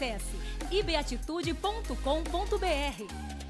Acesse ibeatitude.com.br.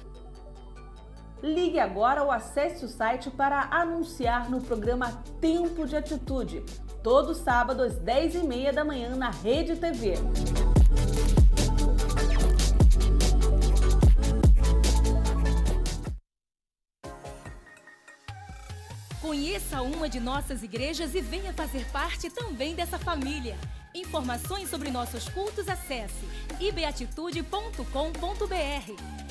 Ligue agora ou acesse o site para anunciar no programa Tempo de Atitude, todo sábado às 10h30 da manhã na Rede TV. Conheça uma de nossas igrejas e venha fazer parte também dessa família. Informações sobre nossos cultos acesse ibeatitude.com.br.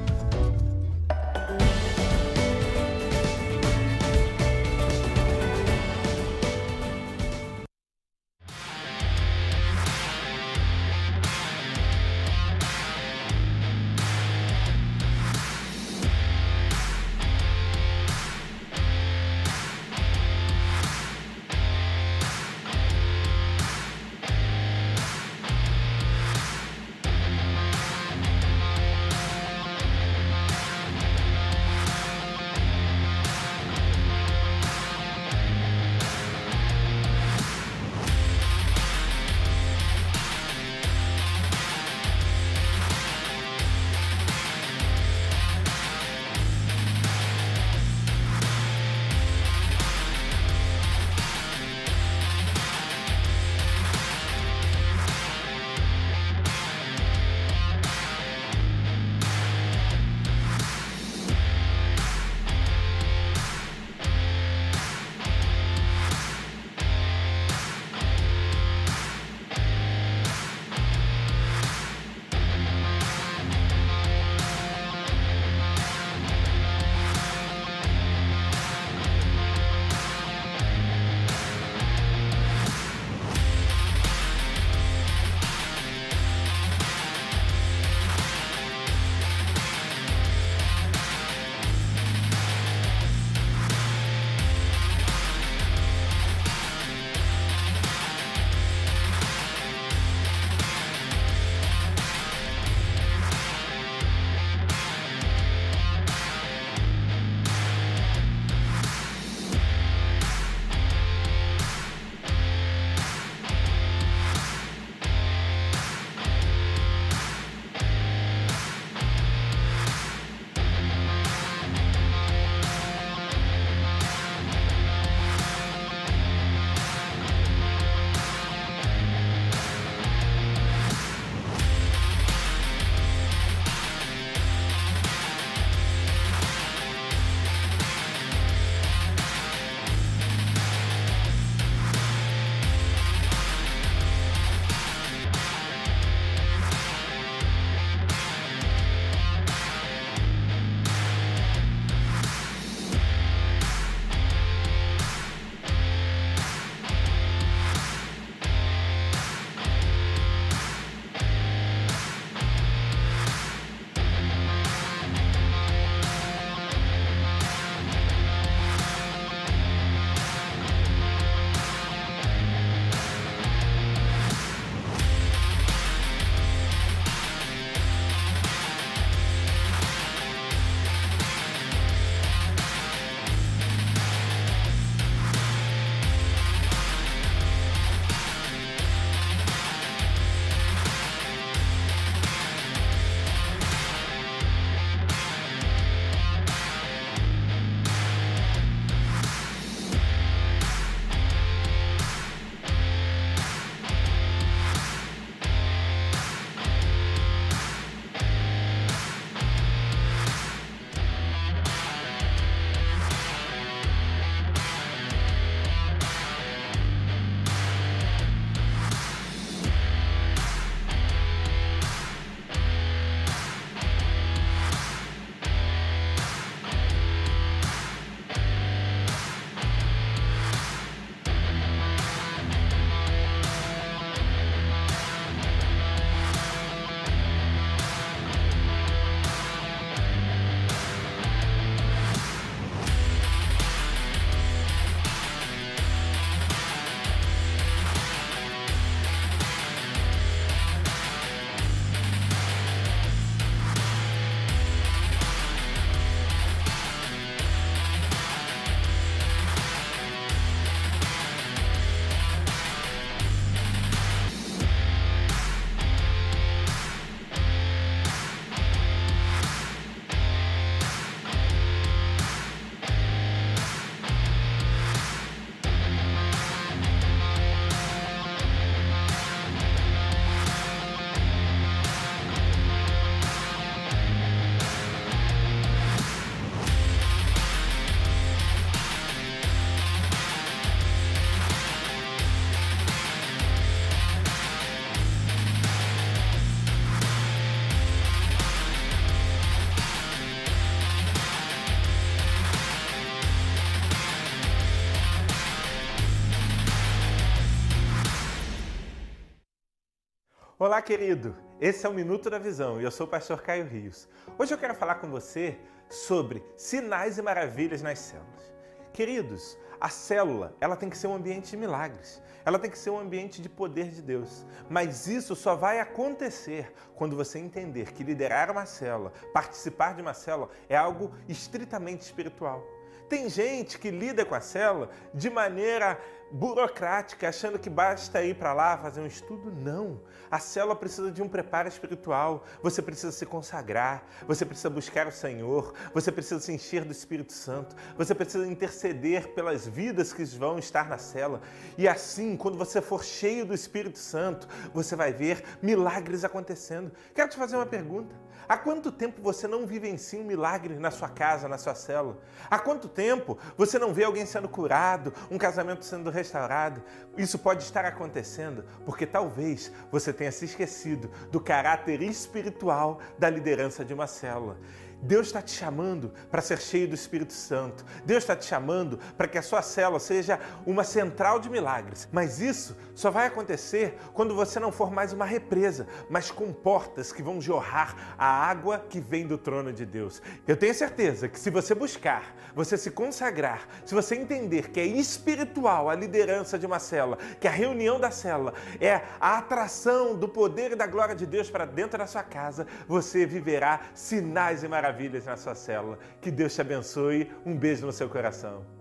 Olá, querido! Esse é o Minuto da Visão e eu sou o pastor Caio Rios. Hoje eu quero falar com você sobre sinais e maravilhas nas células. Queridos, a célula, ela tem que ser um ambiente de milagres. Ela tem que ser um ambiente de poder de Deus. Mas isso só vai acontecer quando você entender que liderar uma célula, participar de uma célula é algo estritamente espiritual. Tem gente que lida com a célula de maneira burocrática, achando que basta ir para lá fazer um estudo. Não. A célula precisa de um preparo espiritual. Você precisa se consagrar, você precisa buscar o Senhor, você precisa se encher do Espírito Santo, você precisa interceder pelas vidas que vão estar na célula. E assim, quando você for cheio do Espírito Santo, você vai ver milagres acontecendo. Quero te fazer uma pergunta. Há quanto tempo você não vivencia um milagre na sua casa, na sua célula? Há quanto tempo você não vê alguém sendo curado, um casamento sendo restaurado? Isso pode estar acontecendo porque talvez você tenha se esquecido do caráter espiritual da liderança de uma célula. Deus está te chamando para ser cheio do Espírito Santo. Deus está te chamando para que a sua célula seja uma central de milagres. Mas isso só vai acontecer quando você não for mais uma represa, mas com portas que vão jorrar a água que vem do trono de Deus. Eu tenho certeza que se você buscar, você se consagrar, se você entender que é espiritual a liderança de uma célula, que a reunião da célula é a atração do poder e da glória de Deus para dentro da sua casa, você viverá sinais e maravilhas maravilhas na sua célula. Que Deus te abençoe. Um beijo no seu coração.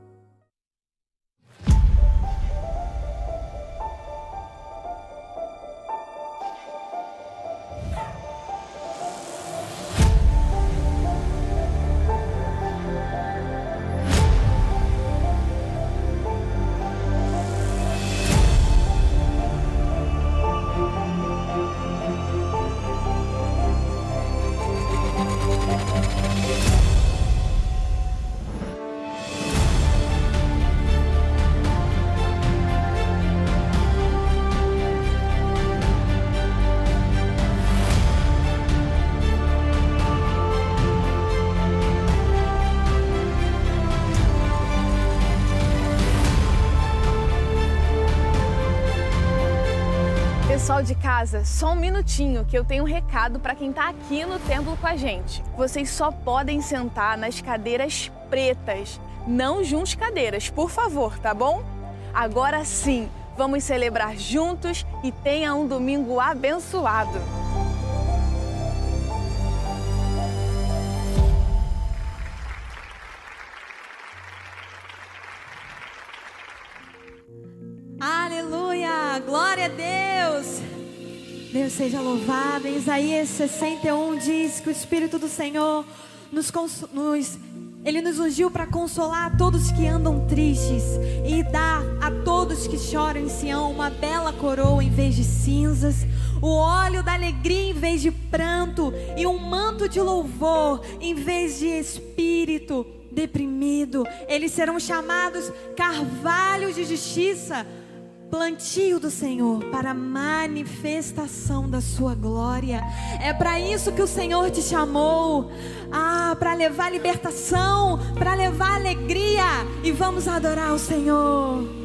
Casa, só um minutinho que eu tenho um recado para quem está aqui no templo com a gente. Vocês só podem sentar nas cadeiras pretas, não juntos cadeiras, por favor, tá bom? Agora sim, vamos celebrar juntos e tenha um domingo abençoado. Aleluia! Glória a Deus! Deus seja louvado. Em Isaías 61 diz que o Espírito do Senhor nos, nos ele nos ungiu para consolar todos que andam tristes e dar a todos que choram em Sião uma bela coroa em vez de cinzas, o óleo da alegria em vez de pranto e um manto de louvor em vez de espírito deprimido. Eles serão chamados carvalhos de justiça plantio do Senhor para manifestação da sua glória. É para isso que o Senhor te chamou. Ah, para levar libertação, para levar alegria e vamos adorar o Senhor.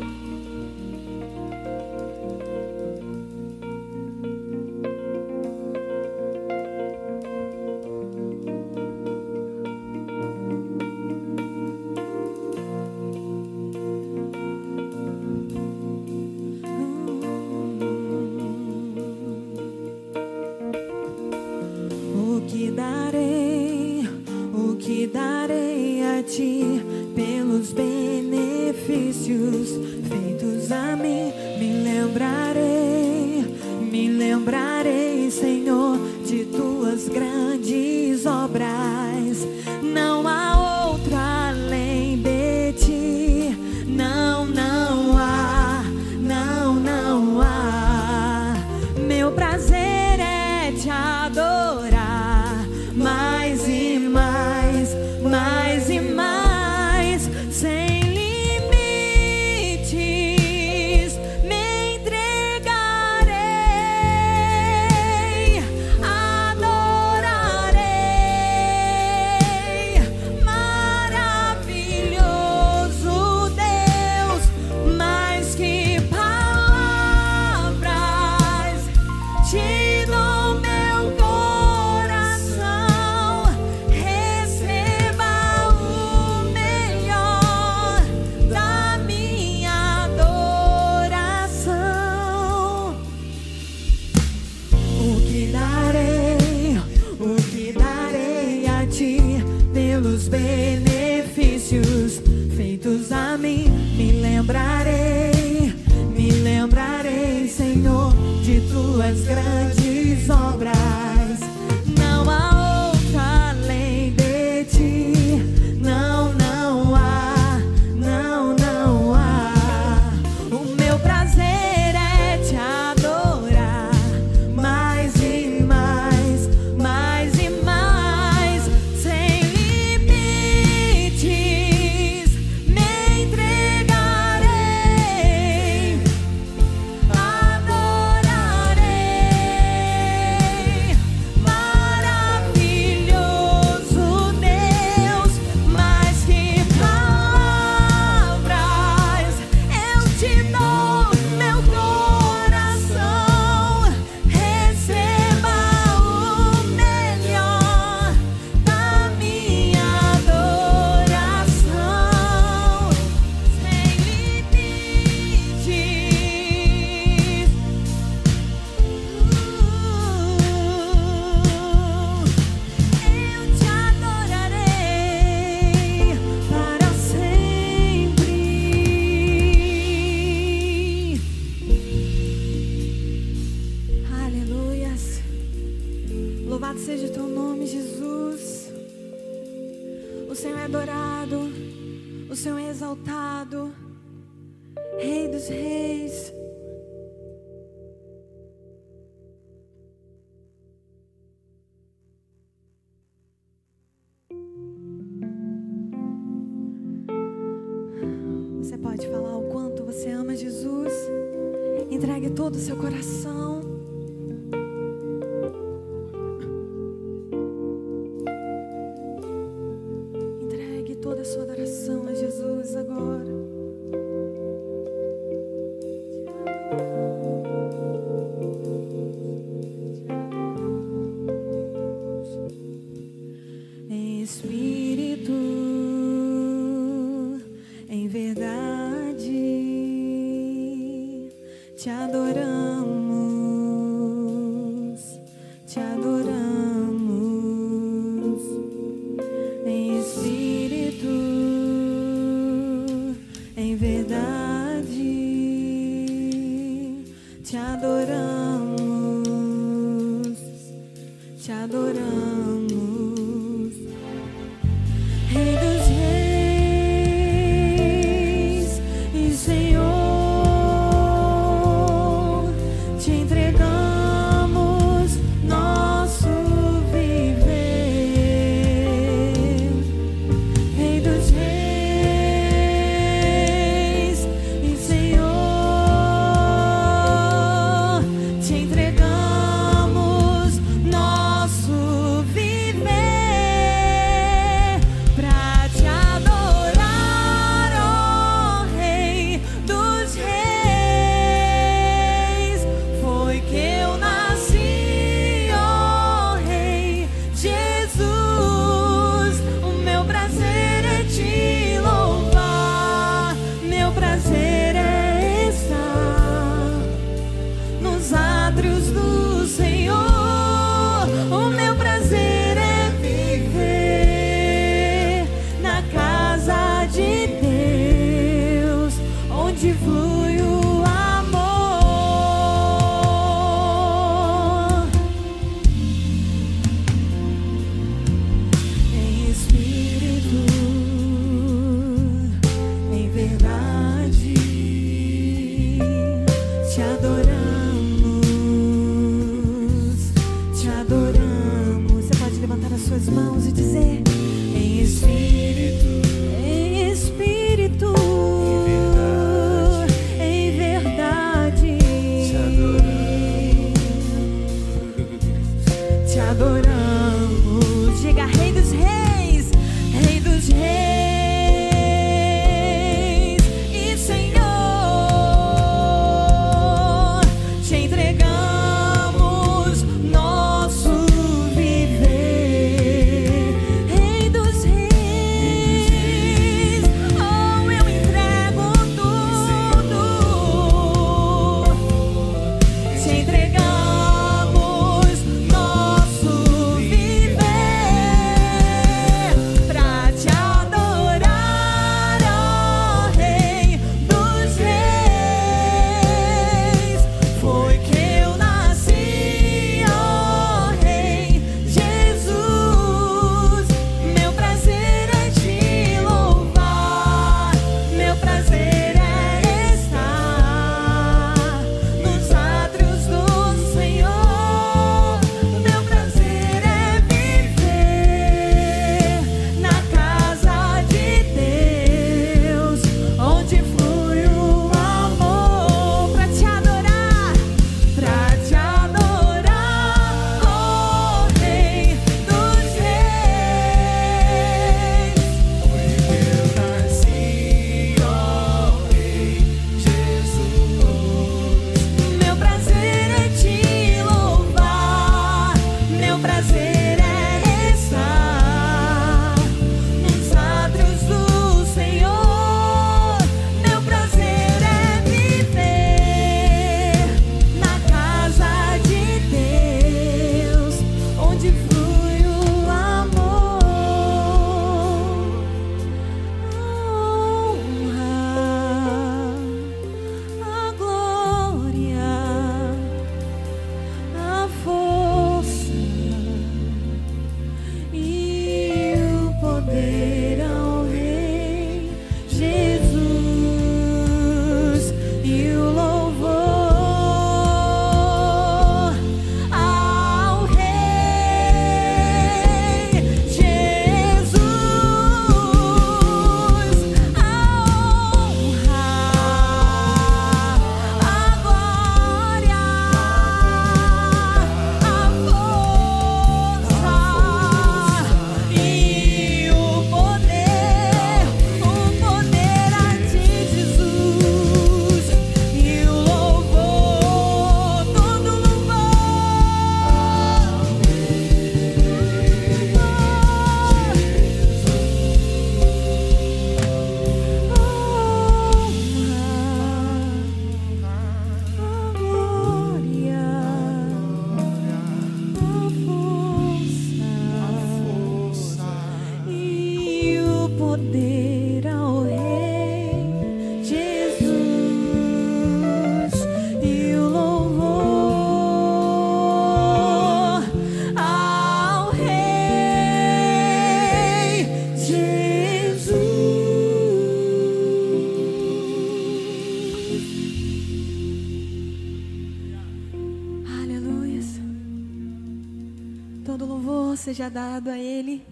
seja dado a Ele.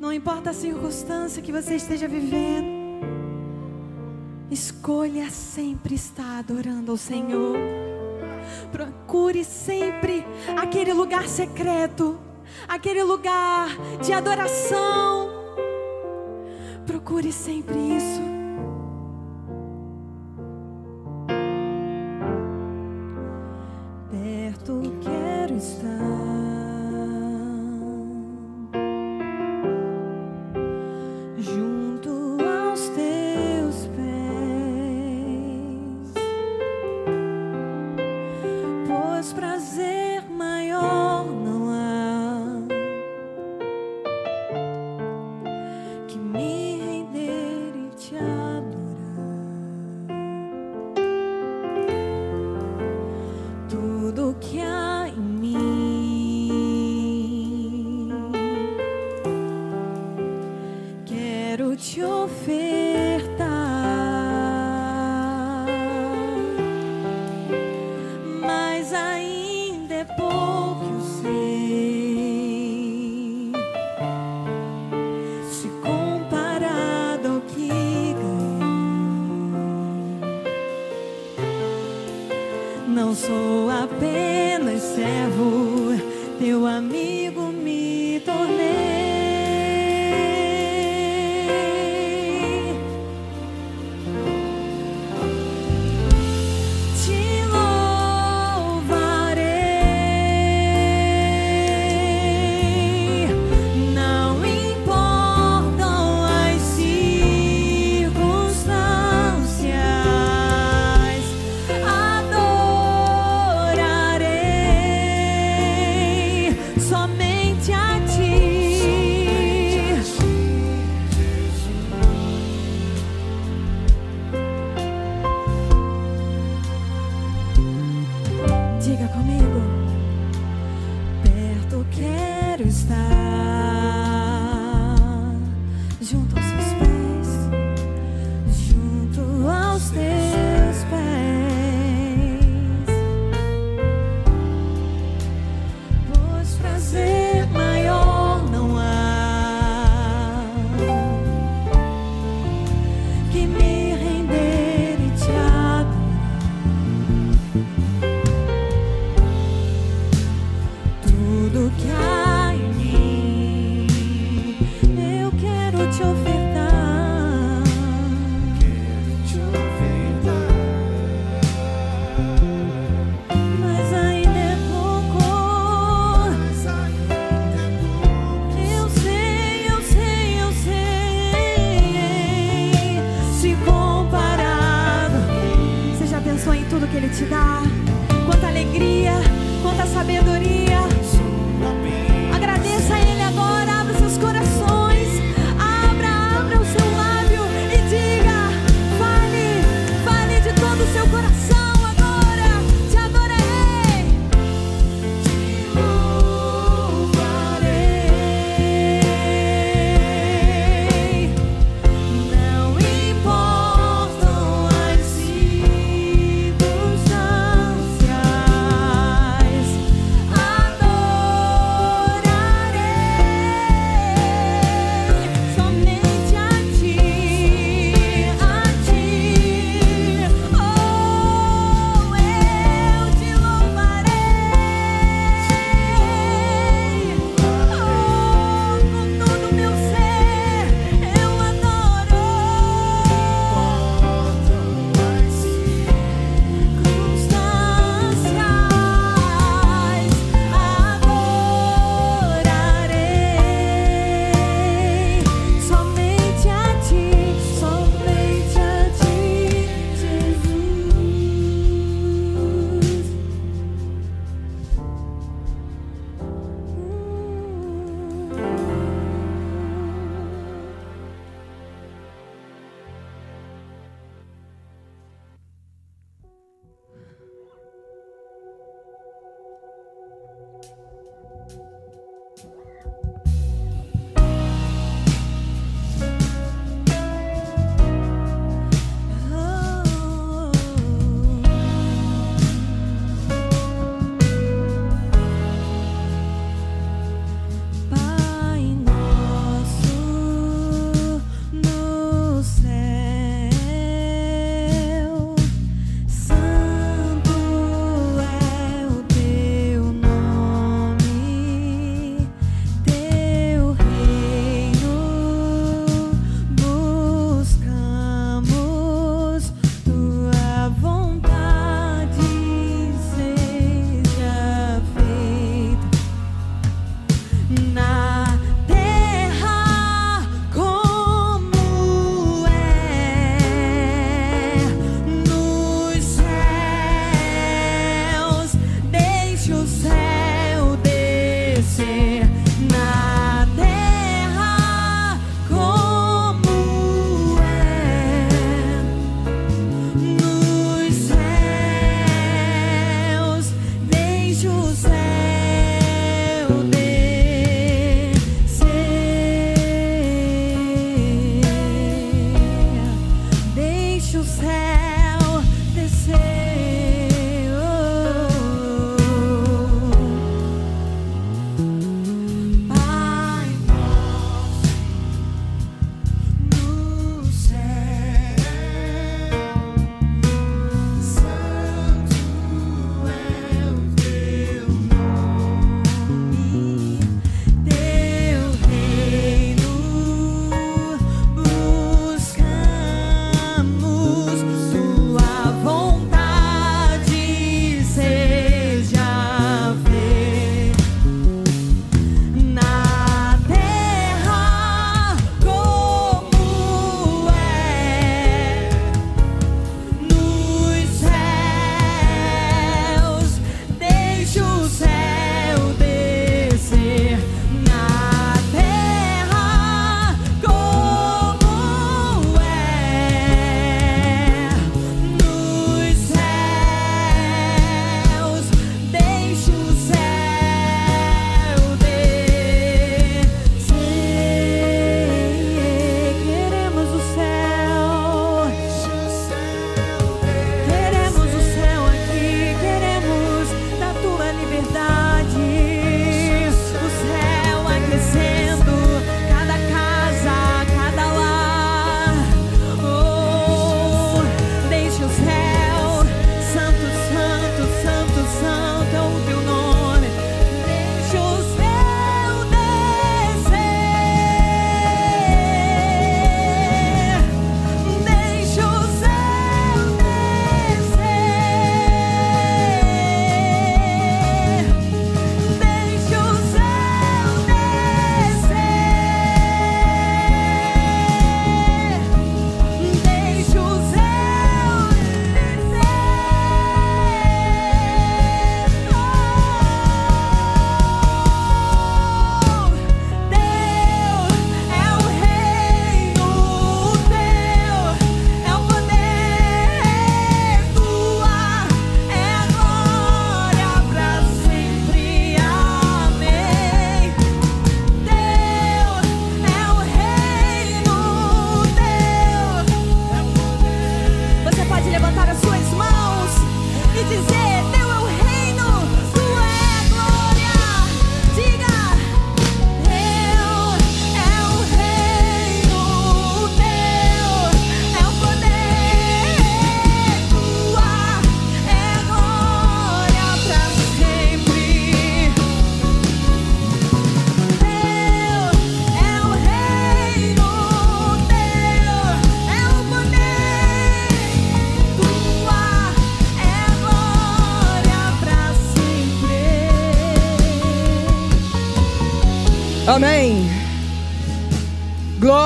Não importa a circunstância que você esteja vivendo, escolha sempre estar adorando ao Senhor. Procure sempre aquele lugar secreto, aquele lugar de adoração. Procure sempre isso.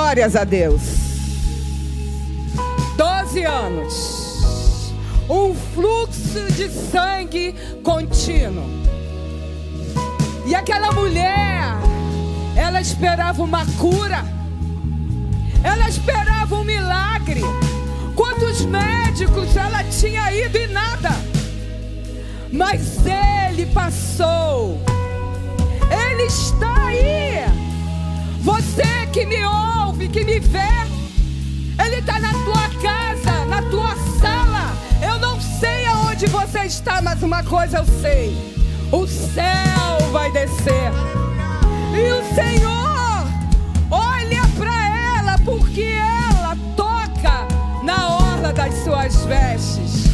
Glórias a Deus. Doze anos. Um fluxo de sangue contínuo. E aquela mulher, ela esperava uma cura. Ela esperava um milagre. Quantos médicos ela tinha ido e nada. Mas ele passou. Ele está aí. Você que me ouve, que me vê, Ele está na tua casa, na tua sala. Eu não sei aonde você está, mas uma coisa eu sei: o céu vai descer. E o Senhor olha para ela, porque ela toca na orla das suas vestes.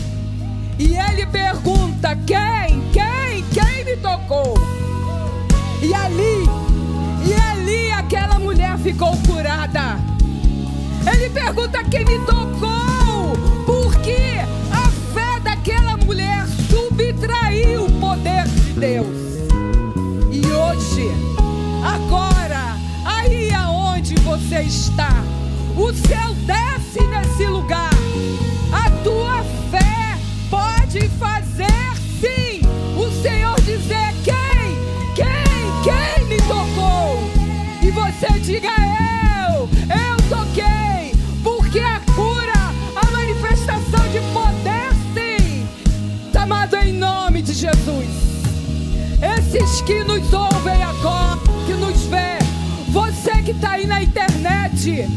E ele pergunta: quem, quem, quem me tocou? Ficou curada. Ele pergunta quem me tocou, porque a fé daquela mulher subtraiu o poder de Deus. E hoje, agora, aí aonde você está, o céu desce Que nos ouvem agora, que nos vê, você que está aí na internet,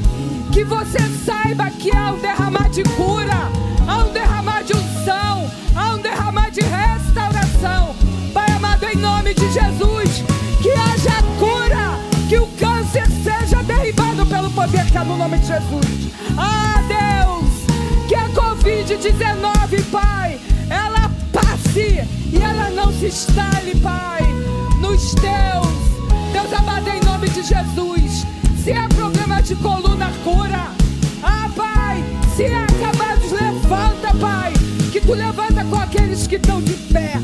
que você saiba que há um derramar de cura, há um derramar de unção, há um derramar de restauração. Pai amado, em nome de Jesus, que haja cura, que o câncer seja derribado pelo poder que há no nome de Jesus. Ah, Deus, que a Covid-19, Pai, ela passe e ela não se instale, Pai, nos teus. Deus amado, em nome de Jesus. Se é problema de coluna, cura. Ah, Pai, se é acabados, levanta, Pai. Que tu levanta com aqueles que estão de pé.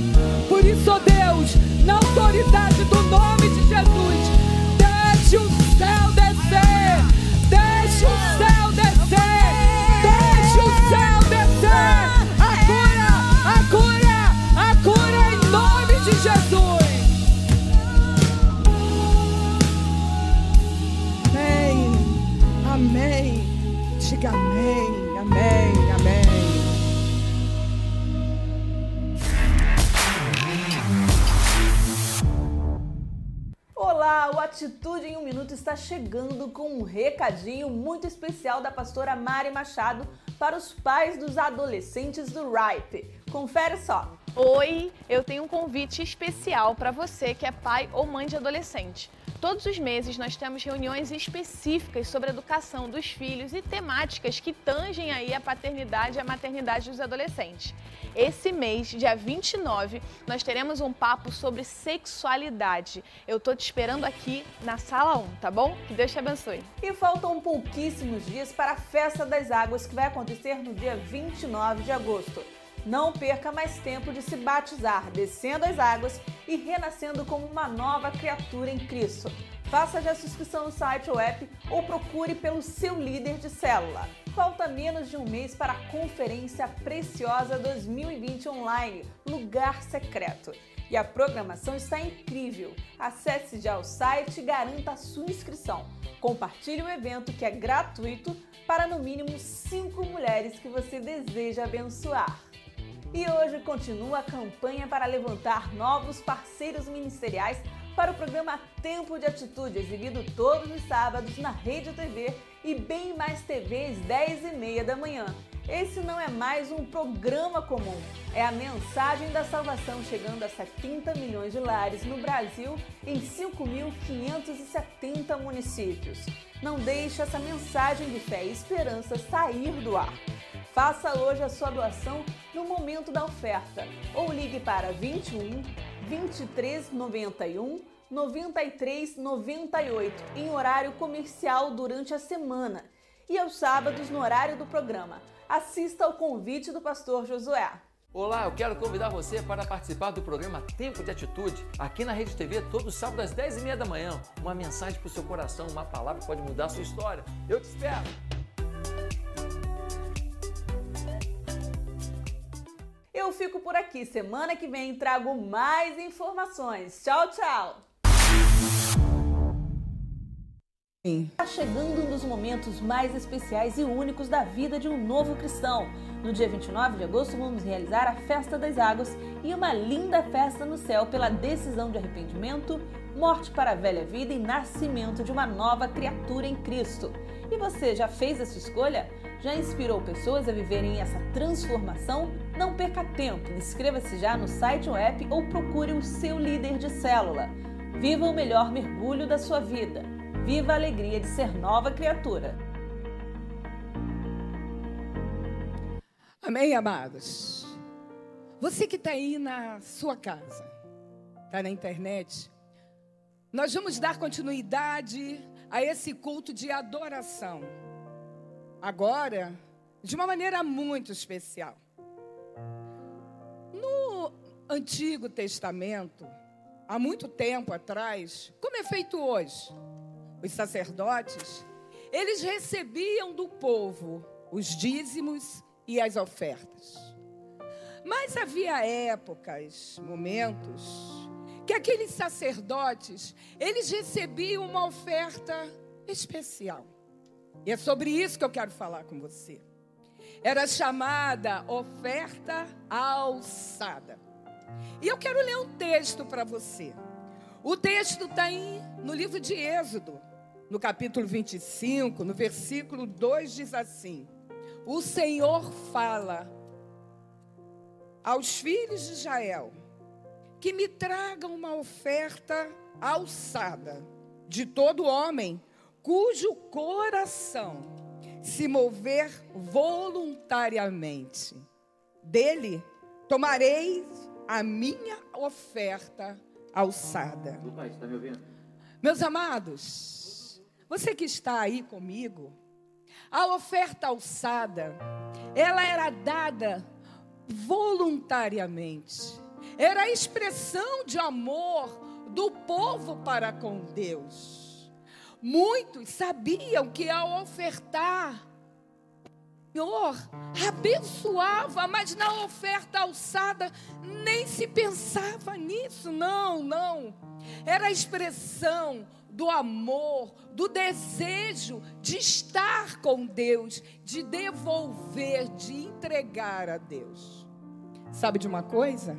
Diga amém. Amém. Amém. Olá, o Atitude em um Minuto está chegando com um recadinho muito especial da pastora Mari Machado para os pais dos adolescentes do RIPE. Confere só. Oi, eu tenho um convite especial para você que é pai ou mãe de adolescente. Todos os meses nós temos reuniões específicas sobre a educação dos filhos e temáticas que tangem aí a paternidade e a maternidade dos adolescentes. Esse mês, dia 29, nós teremos um papo sobre sexualidade. Eu tô te esperando aqui na sala 1, tá bom? Que Deus te abençoe. E faltam pouquíssimos dias para a Festa das Águas que vai acontecer no dia 29 de agosto. Não perca mais tempo de se batizar, descendo as águas e renascendo como uma nova criatura em Cristo. Faça já a inscrição no site ou app ou procure pelo seu líder de célula. Falta menos de um mês para a Conferência Preciosa 2020 Online, Lugar Secreto. E a programação está incrível. Acesse já o site e garanta a sua inscrição. Compartilhe o evento que é gratuito para no mínimo 5 mulheres que você deseja abençoar. E hoje continua a campanha para levantar novos parceiros ministeriais para o programa Tempo de Atitude, exibido todos os sábados na Rede TV e Bem Mais TV às 10h30 da manhã. Esse não é mais um programa comum, é a mensagem da salvação chegando a 70 milhões de lares no Brasil em 5.570 municípios. Não deixe essa mensagem de fé e esperança sair do ar. Faça hoje a sua doação no momento da oferta ou ligue para 21 23 91 93 98 em horário comercial durante a semana e aos sábados no horário do programa. Assista ao convite do pastor Josué. Olá, eu quero convidar você para participar do programa Tempo de Atitude, aqui na Rede TV, todo sábado às 10h30 da manhã. Uma mensagem para o seu coração, uma palavra que pode mudar a sua história. Eu te espero! Eu fico por aqui. Semana que vem trago mais informações. Tchau, tchau! Está chegando um dos momentos mais especiais e únicos da vida de um novo cristão. No dia 29 de agosto, vamos realizar a Festa das Águas e uma linda festa no céu pela decisão de arrependimento, morte para a velha vida e nascimento de uma nova criatura em Cristo. E você já fez essa escolha? Já inspirou pessoas a viverem essa transformação? Não perca tempo, inscreva-se já no site ou app ou procure o seu líder de célula. Viva o melhor mergulho da sua vida. Viva a alegria de ser nova criatura. Amém, amados? Você que está aí na sua casa, está na internet, nós vamos dar continuidade a esse culto de adoração. Agora, de uma maneira muito especial. Antigo Testamento, há muito tempo atrás, como é feito hoje? os sacerdotes, eles recebiam do povo os dízimos e as ofertas. Mas havia épocas, momentos, que aqueles sacerdotes, eles recebiam uma oferta especial. E é sobre isso que eu quero falar com você. Era chamada oferta alçada. E eu quero ler um texto para você. O texto está no livro de Êxodo, no capítulo 25, no versículo 2 diz assim: O Senhor fala aos filhos de Israel que me tragam uma oferta alçada de todo homem cujo coração se mover voluntariamente. Dele tomarei a minha oferta alçada. está me ouvindo? Meus amados, você que está aí comigo, a oferta alçada, ela era dada voluntariamente. Era a expressão de amor do povo para com Deus. Muitos sabiam que ao ofertar, Senhor abençoava, mas na oferta alçada nem se pensava nisso, não, não. Era a expressão do amor, do desejo de estar com Deus, de devolver, de entregar a Deus. Sabe de uma coisa?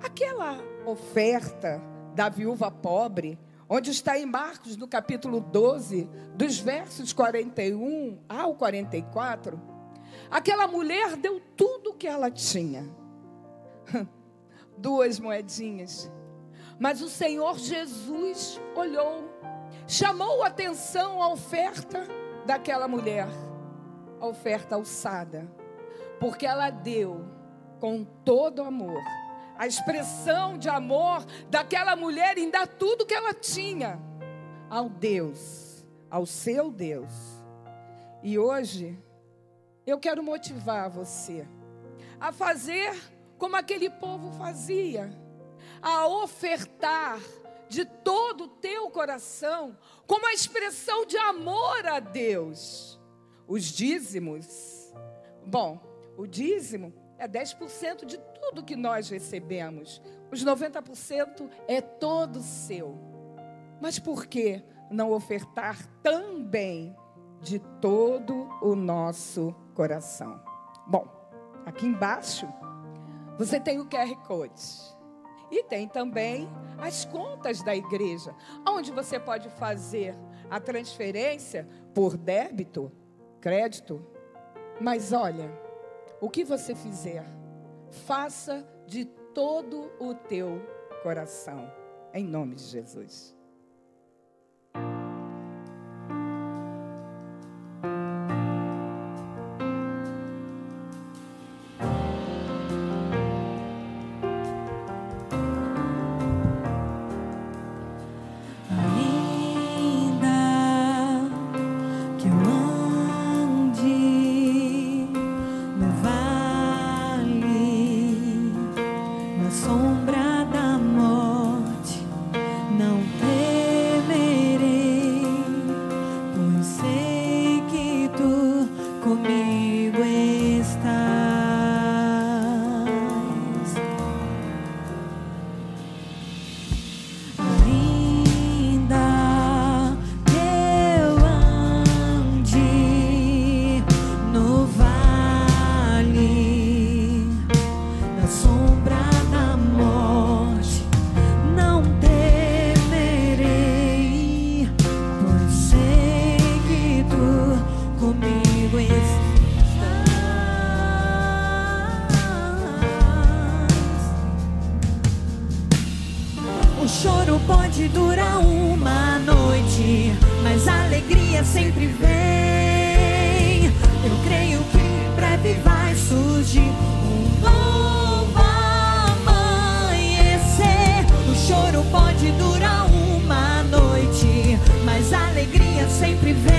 Aquela oferta da viúva pobre, onde está em Marcos, no capítulo 12, dos versos 41 ao 44, aquela mulher deu tudo o que ela tinha. Duas moedinhas. Mas o Senhor Jesus olhou chamou atenção a oferta daquela mulher, a oferta alçada, porque ela deu com todo amor, a expressão de amor daquela mulher em dar tudo que ela tinha ao Deus, ao seu Deus. E hoje eu quero motivar você a fazer como aquele povo fazia, a ofertar de todo o teu coração, como a expressão de amor a Deus. Os dízimos, bom, o dízimo é 10% de tudo que nós recebemos, os 90% é todo seu. Mas por que não ofertar também de todo o nosso coração? Bom, aqui embaixo você tem o QR Code. E tem também as contas da igreja, onde você pode fazer a transferência por débito, crédito. Mas olha, o que você fizer, faça de todo o teu coração, em nome de Jesus. sempre vem. Eu creio que breve vai surgir um novo amanhecer. O choro pode durar uma noite, mas alegria sempre vem.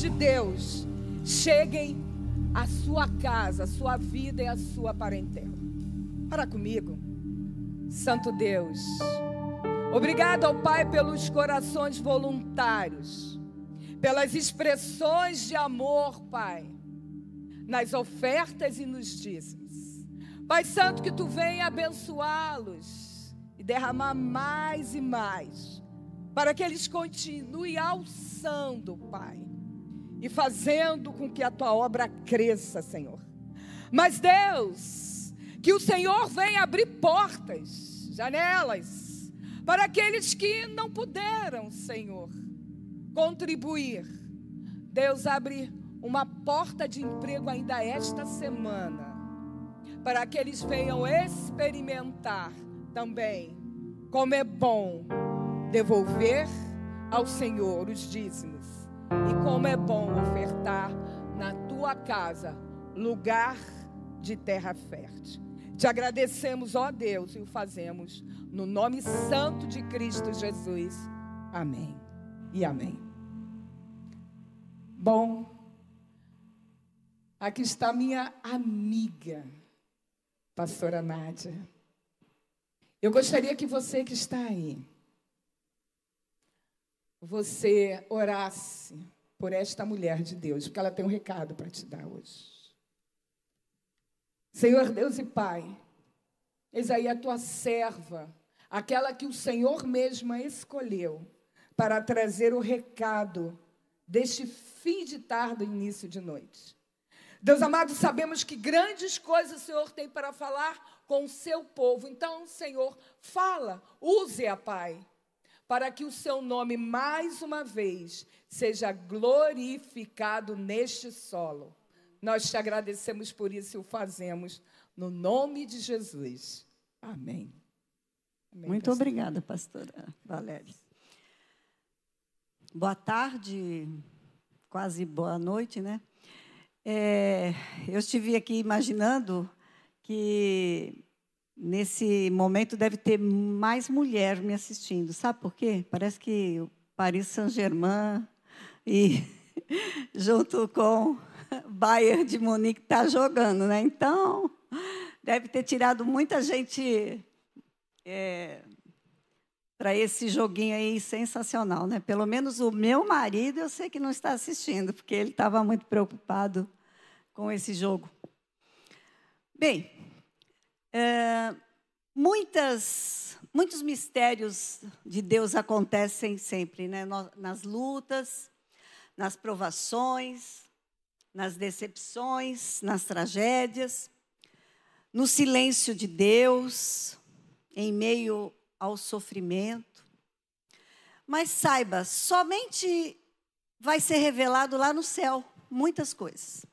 de Deus cheguem à sua casa, à sua vida e à sua parentela. Para comigo, Santo Deus. Obrigado ao Pai pelos corações voluntários, pelas expressões de amor, Pai, nas ofertas e nos dízimos. Pai Santo, que tu venha abençoá-los e derramar mais e mais, para que eles continuem alçando, Pai e fazendo com que a tua obra cresça, Senhor. Mas Deus, que o Senhor venha abrir portas, janelas, para aqueles que não puderam, Senhor, contribuir. Deus abre uma porta de emprego ainda esta semana, para que eles venham experimentar também como é bom devolver ao Senhor os dízimos e como é bom ofertar na tua casa lugar de terra fértil. Te agradecemos, ó Deus, e o fazemos no nome santo de Cristo Jesus. Amém e amém. Bom, aqui está minha amiga, pastora Nádia. Eu gostaria que você que está aí, você orasse por esta mulher de Deus, porque ela tem um recado para te dar hoje. Senhor Deus e Pai, eis aí a tua serva, aquela que o Senhor mesmo escolheu para trazer o recado deste fim de tarde, início de noite. Deus amado, sabemos que grandes coisas o Senhor tem para falar com o seu povo. Então, Senhor, fala, use-a, Pai, para que o seu nome mais uma vez seja glorificado neste solo. Nós te agradecemos por isso e o fazemos no nome de Jesus. Amém. Amém Muito pastor. obrigada, pastora Valéria. Boa tarde, quase boa noite, né? É, eu estive aqui imaginando que nesse momento deve ter mais mulher me assistindo. Sabe por quê? Parece que Paris Saint-Germain e junto com Bayern de Munique está jogando, né? Então, deve ter tirado muita gente é, para esse joguinho aí sensacional, né? Pelo menos o meu marido eu sei que não está assistindo, porque ele estava muito preocupado com esse jogo. Bem, é, muitas, muitos mistérios de Deus acontecem sempre, né? Nas lutas, nas provações, nas decepções, nas tragédias, no silêncio de Deus, em meio ao sofrimento. Mas saiba, somente vai ser revelado lá no céu muitas coisas.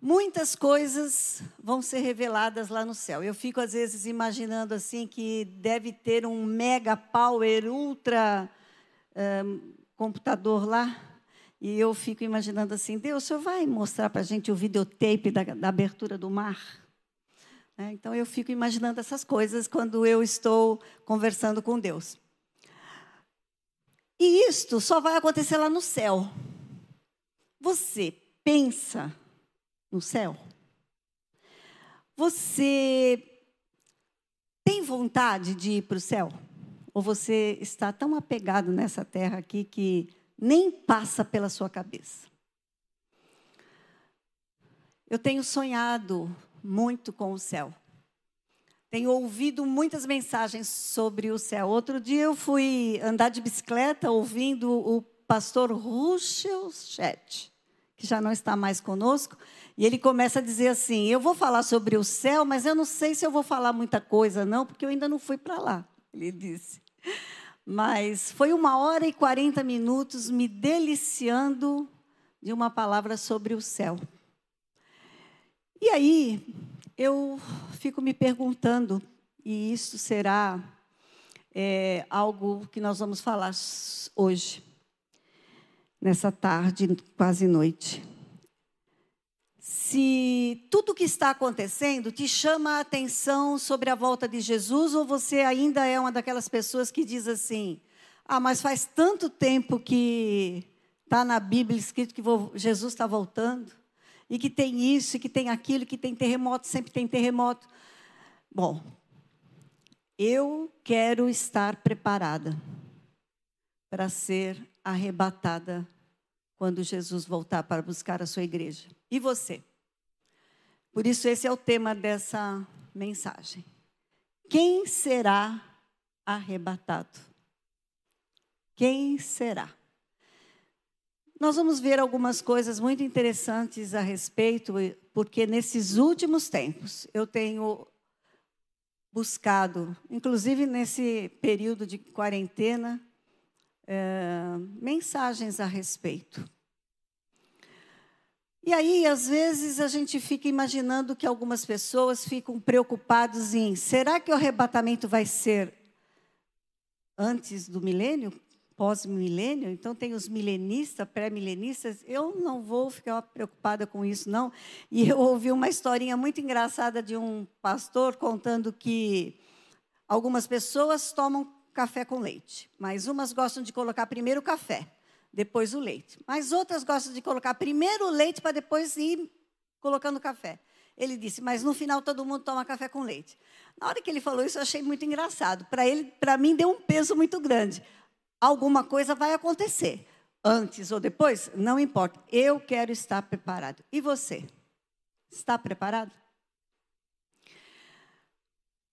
Muitas coisas vão ser reveladas lá no céu. Eu fico às vezes imaginando assim que deve ter um mega power ultra um, computador lá e eu fico imaginando assim, Deus, o senhor vai mostrar para a gente o videotape da, da abertura do mar? É, então eu fico imaginando essas coisas quando eu estou conversando com Deus. E isto só vai acontecer lá no céu. Você pensa no céu? Você tem vontade de ir para o céu? Ou você está tão apegado nessa terra aqui que nem passa pela sua cabeça. Eu tenho sonhado muito com o céu. Tenho ouvido muitas mensagens sobre o céu. Outro dia eu fui andar de bicicleta ouvindo o pastor Russell Chet, que já não está mais conosco, e ele começa a dizer assim: Eu vou falar sobre o céu, mas eu não sei se eu vou falar muita coisa, não, porque eu ainda não fui para lá. Ele disse. Mas foi uma hora e quarenta minutos me deliciando de uma palavra sobre o céu. E aí eu fico me perguntando, e isso será é, algo que nós vamos falar hoje, nessa tarde, quase noite se tudo o que está acontecendo te chama a atenção sobre a volta de Jesus ou você ainda é uma daquelas pessoas que diz assim: ah, mas faz tanto tempo que está na Bíblia escrito que Jesus está voltando e que tem isso, e que tem aquilo, que tem terremoto, sempre tem terremoto. Bom, eu quero estar preparada para ser arrebatada quando Jesus voltar para buscar a sua igreja. E você? Por isso, esse é o tema dessa mensagem. Quem será arrebatado? Quem será? Nós vamos ver algumas coisas muito interessantes a respeito, porque nesses últimos tempos eu tenho buscado, inclusive nesse período de quarentena, é, mensagens a respeito. E aí, às vezes, a gente fica imaginando que algumas pessoas ficam preocupadas em: será que o arrebatamento vai ser antes do milênio? pós-milênio, então tem os milenistas, pré-milenistas. Eu não vou ficar preocupada com isso, não. E eu ouvi uma historinha muito engraçada de um pastor contando que algumas pessoas tomam café com leite, mas umas gostam de colocar primeiro o café, depois o leite. Mas outras gostam de colocar primeiro o leite para depois ir colocando o café. Ele disse, mas no final todo mundo toma café com leite. Na hora que ele falou isso, eu achei muito engraçado. Para ele, para mim, deu um peso muito grande alguma coisa vai acontecer. Antes ou depois, não importa. Eu quero estar preparado. E você? Está preparado?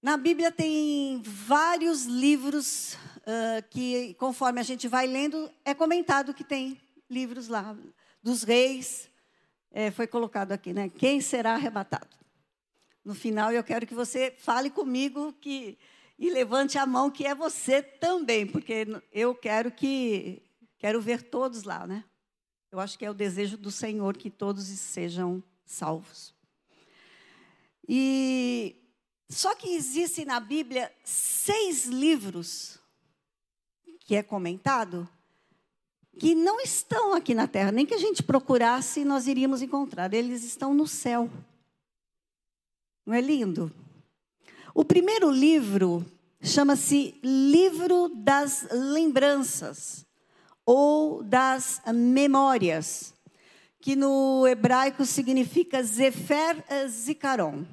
Na Bíblia tem vários livros uh, que, conforme a gente vai lendo, é comentado que tem livros lá dos reis. É, foi colocado aqui, né? Quem será arrebatado? No final, eu quero que você fale comigo que e levante a mão que é você também, porque eu quero que quero ver todos lá, né? Eu acho que é o desejo do Senhor que todos sejam salvos. E só que existem na Bíblia seis livros que é comentado que não estão aqui na Terra, nem que a gente procurasse nós iríamos encontrar. Eles estão no céu. Não é lindo? O primeiro livro chama-se Livro das Lembranças ou das Memórias, que no hebraico significa Zefer Zikaron.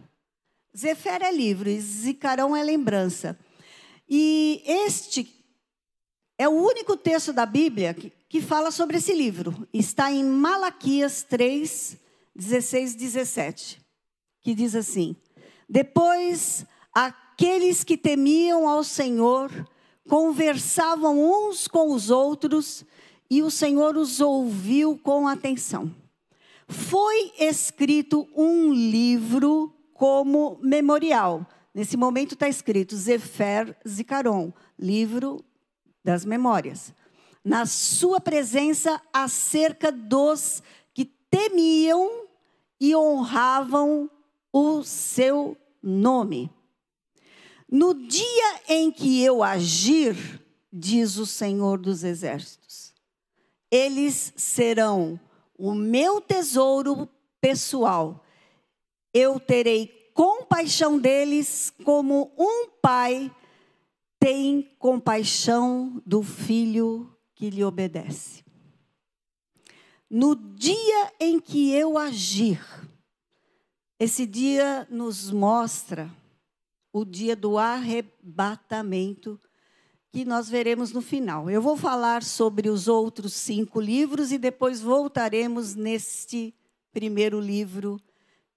Zefer é livro e Zikaron é lembrança. E este é o único texto da Bíblia que, que fala sobre esse livro. Está em Malaquias 3, 16, 17, que diz assim: Depois aqueles que temiam ao Senhor conversavam uns com os outros e o Senhor os ouviu com atenção. Foi escrito um livro como memorial. Nesse momento está escrito Zefer Zicaron, livro das memórias. Na sua presença, acerca dos que temiam e honravam o seu nome. No dia em que eu agir, diz o Senhor dos Exércitos, eles serão o meu tesouro pessoal. Eu terei compaixão deles como um pai tem compaixão do filho que lhe obedece. No dia em que eu agir, esse dia nos mostra o dia do arrebatamento, que nós veremos no final. Eu vou falar sobre os outros cinco livros e depois voltaremos neste primeiro livro,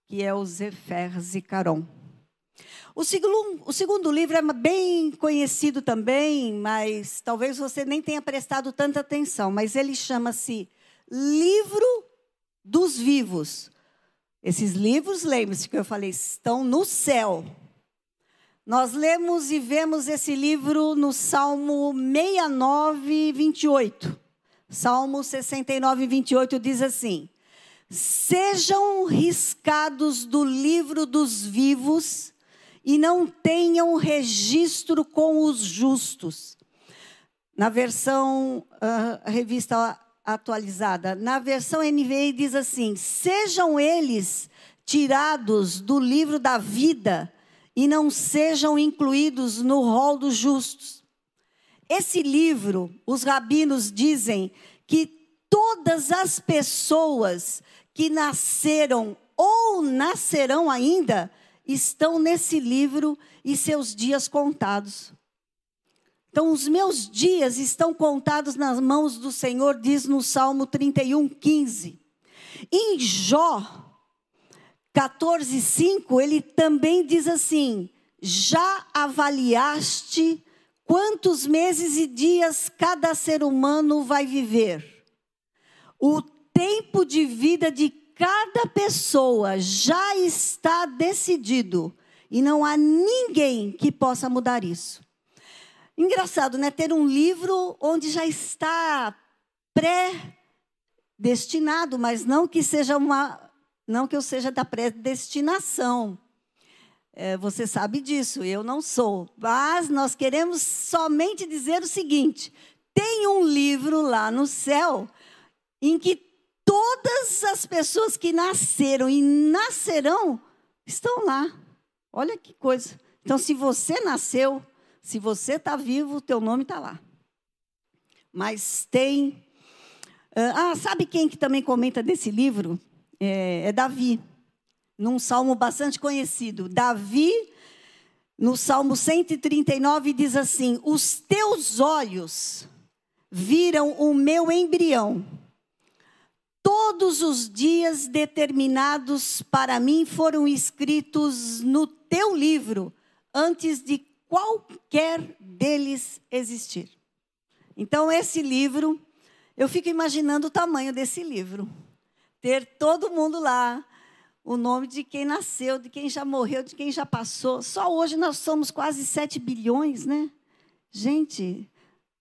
que é o Zefer Zicaron. O segundo, o segundo livro é bem conhecido também, mas talvez você nem tenha prestado tanta atenção, mas ele chama-se Livro dos Vivos. Esses livros, lembre-se que eu falei, estão no céu. Nós lemos e vemos esse livro no Salmo 69, 28. Salmo 69, 28 diz assim: Sejam riscados do livro dos vivos e não tenham registro com os justos. Na versão uh, revista atualizada, na versão NVI diz assim: Sejam eles tirados do livro da vida e não sejam incluídos no rol dos justos. Esse livro, os rabinos dizem que todas as pessoas que nasceram ou nascerão ainda estão nesse livro e seus dias contados. Então, os meus dias estão contados nas mãos do Senhor, diz no Salmo 31, 15. Em Jó, 14, 5, ele também diz assim: Já avaliaste quantos meses e dias cada ser humano vai viver? O tempo de vida de cada pessoa já está decidido e não há ninguém que possa mudar isso. Engraçado, né? Ter um livro onde já está pré-destinado, mas não que seja uma não que eu seja da predestinação. É, você sabe disso, eu não sou. Mas nós queremos somente dizer o seguinte: tem um livro lá no céu em que todas as pessoas que nasceram e nascerão estão lá. Olha que coisa. Então, se você nasceu, se você está vivo, teu nome está lá. Mas tem. Ah, sabe quem que também comenta desse livro? É, é Davi, num salmo bastante conhecido. Davi, no salmo 139, diz assim: Os teus olhos viram o meu embrião. Todos os dias determinados para mim foram escritos no teu livro, antes de qualquer deles existir. Então, esse livro, eu fico imaginando o tamanho desse livro. Ter todo mundo lá, o nome de quem nasceu, de quem já morreu, de quem já passou. Só hoje nós somos quase 7 bilhões, né? Gente,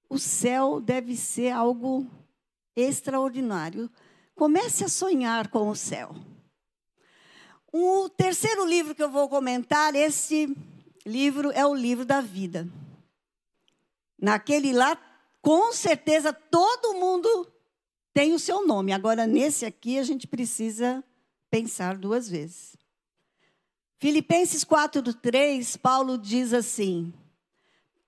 o céu deve ser algo extraordinário. Comece a sonhar com o céu. O terceiro livro que eu vou comentar, esse livro é o livro da vida. Naquele lá, com certeza, todo mundo tem o seu nome. Agora, nesse aqui, a gente precisa pensar duas vezes. Filipenses 4, 3, Paulo diz assim: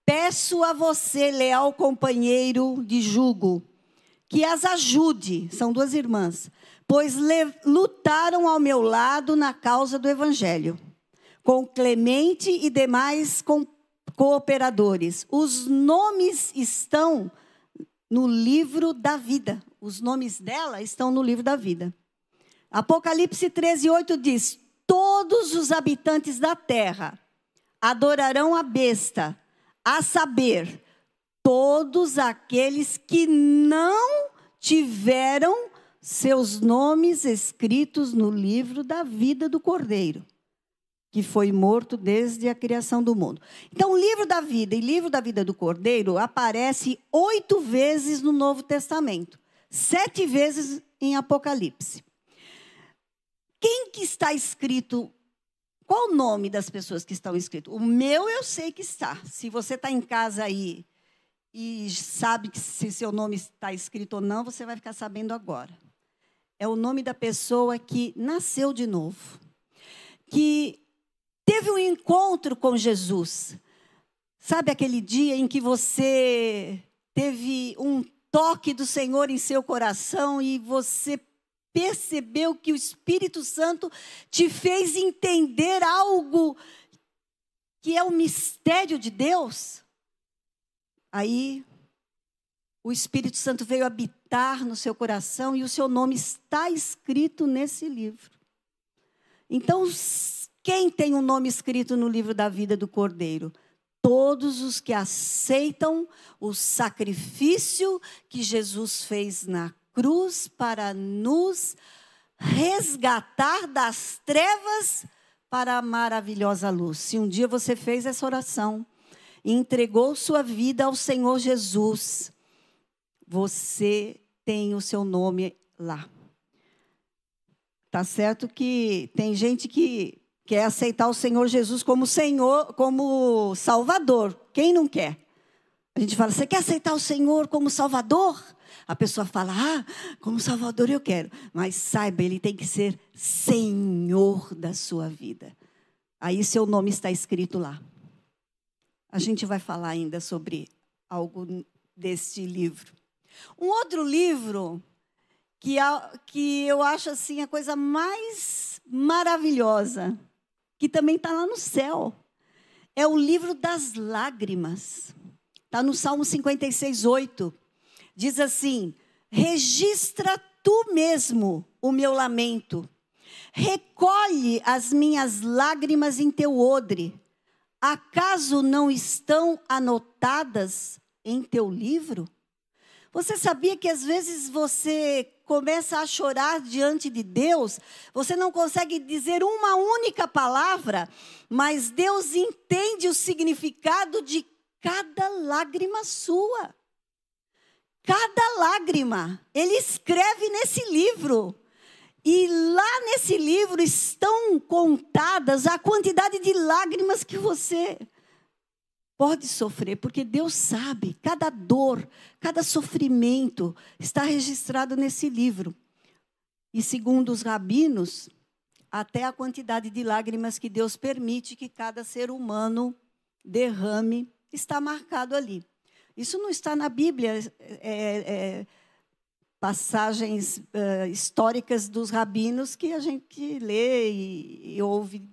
Peço a você, leal companheiro de jugo, que as ajude, são duas irmãs, pois lutaram ao meu lado na causa do evangelho, com Clemente e demais cooperadores. Os nomes estão no livro da vida. Os nomes dela estão no livro da vida. Apocalipse 13, 8 diz: Todos os habitantes da terra adorarão a besta a saber, todos aqueles que não tiveram seus nomes escritos no livro da vida do Cordeiro, que foi morto desde a criação do mundo. Então, o livro da vida e livro da vida do Cordeiro aparece oito vezes no Novo Testamento, sete vezes em Apocalipse. Quem que está escrito qual o nome das pessoas que estão escritas? O meu eu sei que está. Se você está em casa aí e sabe que se seu nome está escrito ou não, você vai ficar sabendo agora. É o nome da pessoa que nasceu de novo, que teve um encontro com Jesus. Sabe aquele dia em que você teve um toque do Senhor em seu coração e você percebeu que o Espírito Santo te fez entender algo que é o mistério de Deus? Aí o Espírito Santo veio habitar no seu coração e o seu nome está escrito nesse livro. Então, quem tem o um nome escrito no livro da vida do Cordeiro? Todos os que aceitam o sacrifício que Jesus fez na cruz para nos resgatar das trevas para a maravilhosa luz. Se um dia você fez essa oração e entregou sua vida ao Senhor Jesus, você tem o seu nome lá. Tá certo que tem gente que quer aceitar o Senhor Jesus como Senhor, como Salvador. Quem não quer? A gente fala: "Você quer aceitar o Senhor como Salvador?" A pessoa fala, ah, como Salvador eu quero. Mas saiba, ele tem que ser Senhor da sua vida. Aí seu nome está escrito lá. A gente vai falar ainda sobre algo deste livro. Um outro livro que, que eu acho assim a coisa mais maravilhosa, que também está lá no céu, é o livro das lágrimas. Está no Salmo 56, 8. Diz assim: registra tu mesmo o meu lamento, recolhe as minhas lágrimas em teu odre. Acaso não estão anotadas em teu livro? Você sabia que às vezes você começa a chorar diante de Deus, você não consegue dizer uma única palavra, mas Deus entende o significado de cada lágrima sua cada lágrima. Ele escreve nesse livro. E lá nesse livro estão contadas a quantidade de lágrimas que você pode sofrer, porque Deus sabe, cada dor, cada sofrimento está registrado nesse livro. E segundo os rabinos, até a quantidade de lágrimas que Deus permite que cada ser humano derrame está marcado ali. Isso não está na Bíblia, é, é, passagens uh, históricas dos rabinos que a gente lê e, e ouve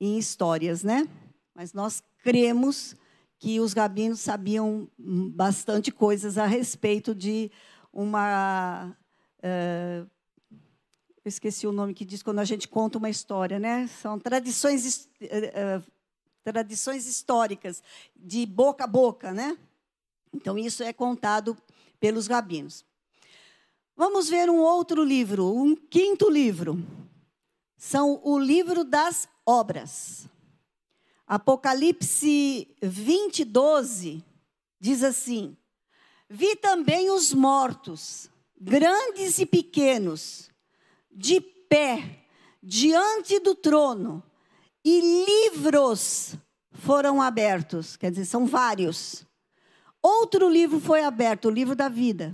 em histórias, né? Mas nós cremos que os rabinos sabiam bastante coisas a respeito de uma. Uh, eu esqueci o nome que diz quando a gente conta uma história, né? São tradições, uh, tradições históricas, de boca a boca, né? Então, isso é contado pelos rabinos. Vamos ver um outro livro, um quinto livro. São o livro das obras. Apocalipse 20, 12 diz assim: Vi também os mortos, grandes e pequenos, de pé, diante do trono, e livros foram abertos. Quer dizer, são vários. Outro livro foi aberto, o livro da vida.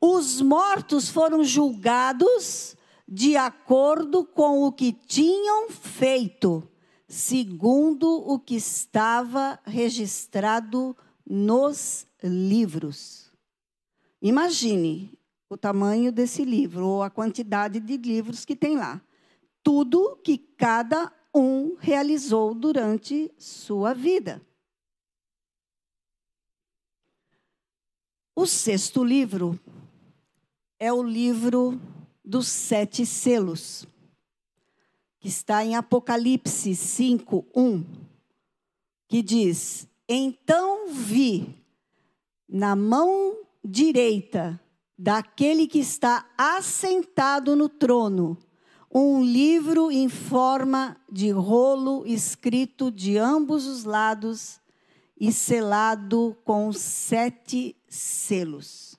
Os mortos foram julgados de acordo com o que tinham feito segundo o que estava registrado nos livros. Imagine o tamanho desse livro, ou a quantidade de livros que tem lá. Tudo que cada um realizou durante sua vida. O sexto livro é o livro dos sete selos que está em Apocalipse 5, 1, que diz: Então vi na mão direita daquele que está assentado no trono um livro em forma de rolo escrito de ambos os lados e selado com sete selos.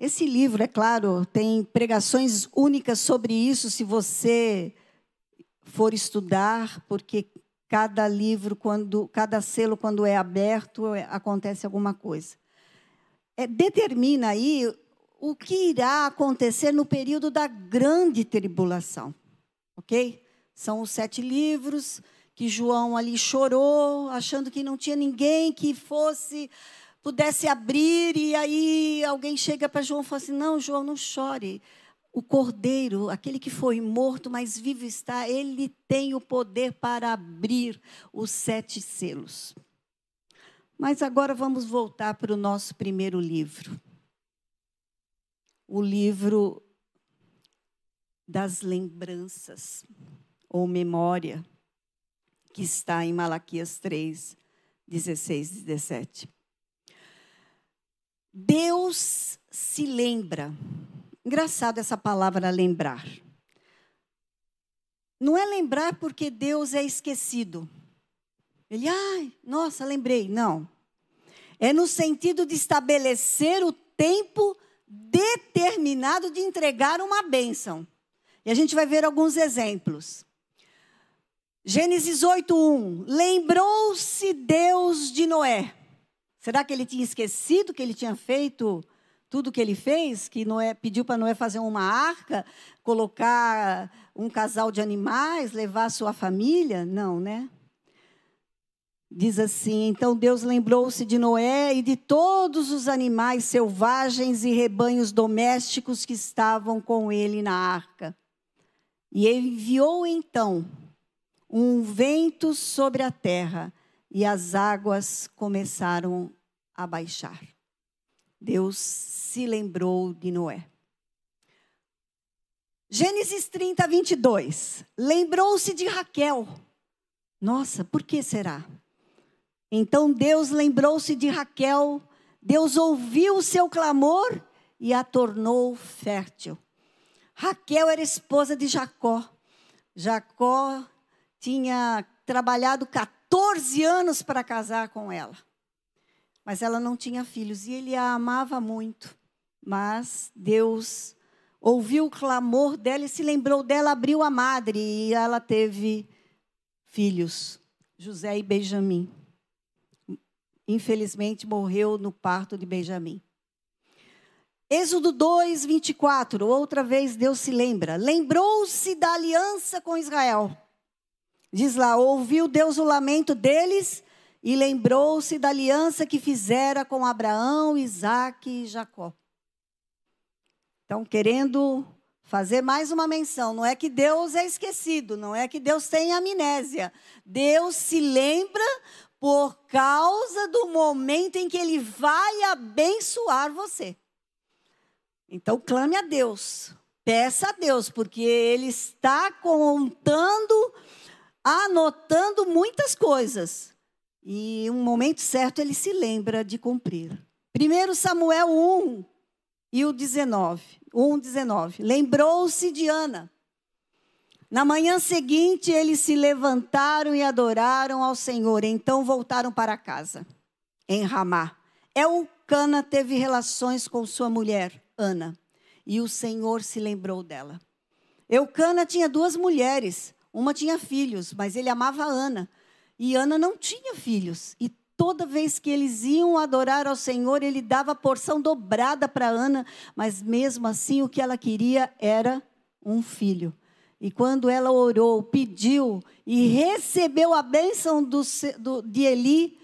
Esse livro, é claro, tem pregações únicas sobre isso, se você for estudar, porque cada livro, quando, cada selo, quando é aberto, é, acontece alguma coisa. É, determina aí o que irá acontecer no período da grande tribulação, ok? São os sete livros que João ali chorou, achando que não tinha ninguém que fosse pudesse abrir e aí alguém chega para João e fala assim: "Não, João, não chore o cordeiro, aquele que foi morto, mas vivo está, ele tem o poder para abrir os sete selos. Mas agora vamos voltar para o nosso primeiro livro. O livro das lembranças, ou memória, que está em Malaquias 3, 16 e 17. Deus se lembra Engraçado essa palavra lembrar. Não é lembrar porque Deus é esquecido. Ele, ai, nossa, lembrei. Não. É no sentido de estabelecer o tempo determinado de entregar uma bênção. E a gente vai ver alguns exemplos. Gênesis 8:1. Lembrou-se Deus de Noé. Será que ele tinha esquecido que ele tinha feito tudo que ele fez, que Noé pediu para Noé fazer uma arca, colocar um casal de animais, levar a sua família? Não, né? Diz assim: Então Deus lembrou-se de Noé e de todos os animais selvagens e rebanhos domésticos que estavam com ele na arca. E enviou então um vento sobre a terra e as águas começaram a baixar. Deus se lembrou de Noé. Gênesis 30, 22. Lembrou-se de Raquel. Nossa, por que será? Então Deus lembrou-se de Raquel, Deus ouviu o seu clamor e a tornou fértil. Raquel era esposa de Jacó. Jacó tinha trabalhado 14 anos para casar com ela mas ela não tinha filhos e ele a amava muito. Mas Deus ouviu o clamor dela e se lembrou dela, abriu a madre e ela teve filhos, José e Benjamim. infelizmente morreu no parto de Benjamim. Êxodo 2, 24. Outra vez Deus se lembra. Lembrou-se da aliança com Israel. Diz lá: ouviu Deus o lamento deles e lembrou-se da aliança que fizera com Abraão, Isaque e Jacó. Então, querendo fazer mais uma menção, não é que Deus é esquecido, não é que Deus tem amnésia. Deus se lembra por causa do momento em que Ele vai abençoar você. Então clame a Deus, peça a Deus, porque Ele está contando, anotando muitas coisas. E um momento certo ele se lembra de cumprir. 1 Samuel 1 e o 19. 1, 19. Lembrou-se de Ana. Na manhã seguinte, eles se levantaram e adoraram ao Senhor. Então voltaram para casa, em Ramá. Elcana teve relações com sua mulher, Ana, e o Senhor se lembrou dela. Eucana tinha duas mulheres, uma tinha filhos, mas ele amava Ana, e Ana não tinha filhos. E toda vez que eles iam adorar ao Senhor, ele dava porção dobrada para Ana, mas mesmo assim o que ela queria era um filho. E quando ela orou, pediu e recebeu a bênção do, do, de Eli,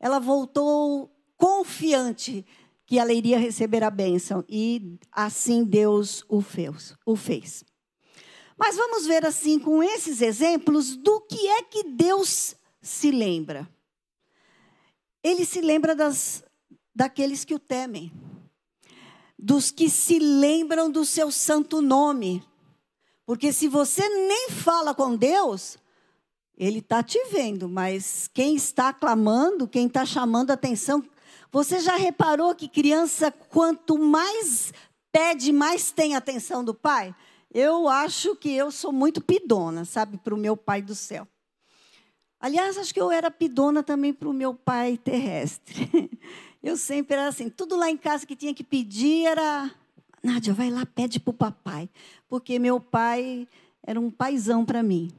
ela voltou confiante que ela iria receber a bênção. E assim Deus o fez. O fez. Mas vamos ver assim, com esses exemplos, do que é que Deus se lembra. Ele se lembra das, daqueles que o temem, dos que se lembram do seu santo nome. Porque se você nem fala com Deus, Ele está te vendo, mas quem está clamando, quem está chamando atenção, você já reparou que criança, quanto mais pede, mais tem atenção do pai? Eu acho que eu sou muito pidona, sabe, para o meu pai do céu. Aliás, acho que eu era pidona também para o meu pai terrestre. Eu sempre era assim, tudo lá em casa que tinha que pedir era. Nádia, vai lá, pede para o papai. Porque meu pai era um paizão para mim.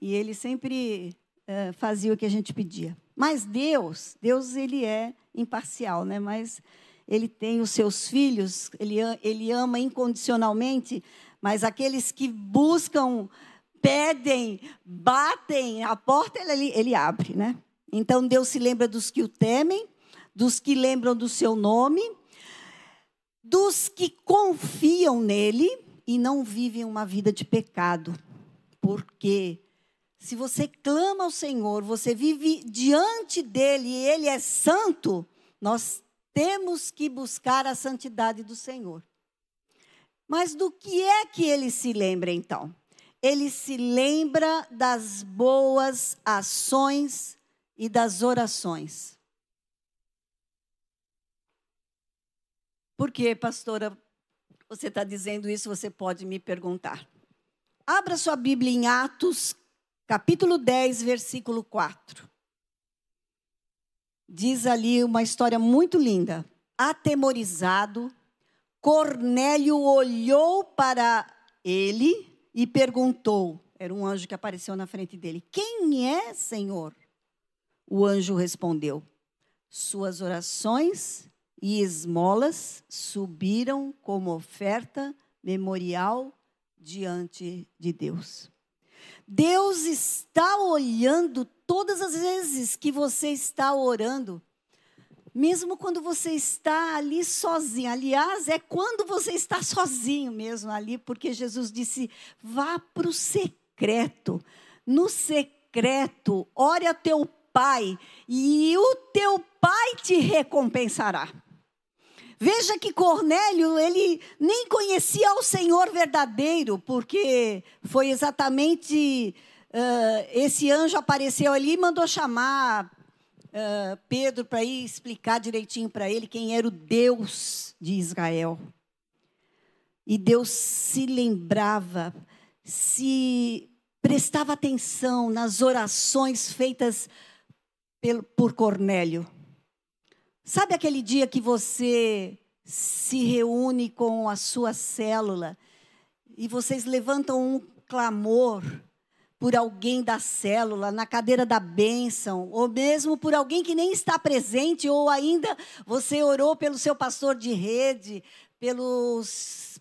E ele sempre uh, fazia o que a gente pedia. Mas Deus, Deus ele é imparcial, né? Mas ele tem os seus filhos, ele, ele ama incondicionalmente, mas aqueles que buscam, pedem, batem, a porta ele, ele abre, né? Então Deus se lembra dos que o temem, dos que lembram do seu nome, dos que confiam nele e não vivem uma vida de pecado. Porque se você clama ao Senhor, você vive diante dele e ele é santo, nós temos que buscar a santidade do Senhor. Mas do que é que ele se lembra então? Ele se lembra das boas ações e das orações. Por que, pastora, você está dizendo isso? Você pode me perguntar. Abra sua Bíblia em Atos capítulo 10, versículo 4. Diz ali uma história muito linda. Atemorizado, Cornélio olhou para ele e perguntou: era um anjo que apareceu na frente dele: Quem é, Senhor? O anjo respondeu: Suas orações e esmolas subiram como oferta memorial diante de Deus. Deus está olhando todas as vezes que você está orando, mesmo quando você está ali sozinho. Aliás, é quando você está sozinho mesmo ali, porque Jesus disse: vá para o secreto. No secreto, ore a teu pai, e o teu pai te recompensará. Veja que Cornélio, ele nem conhecia o Senhor verdadeiro, porque foi exatamente uh, esse anjo apareceu ali e mandou chamar uh, Pedro para ir explicar direitinho para ele quem era o Deus de Israel. E Deus se lembrava, se prestava atenção nas orações feitas por Cornélio. Sabe aquele dia que você se reúne com a sua célula e vocês levantam um clamor por alguém da célula, na cadeira da bênção, ou mesmo por alguém que nem está presente, ou ainda você orou pelo seu pastor de rede, pelo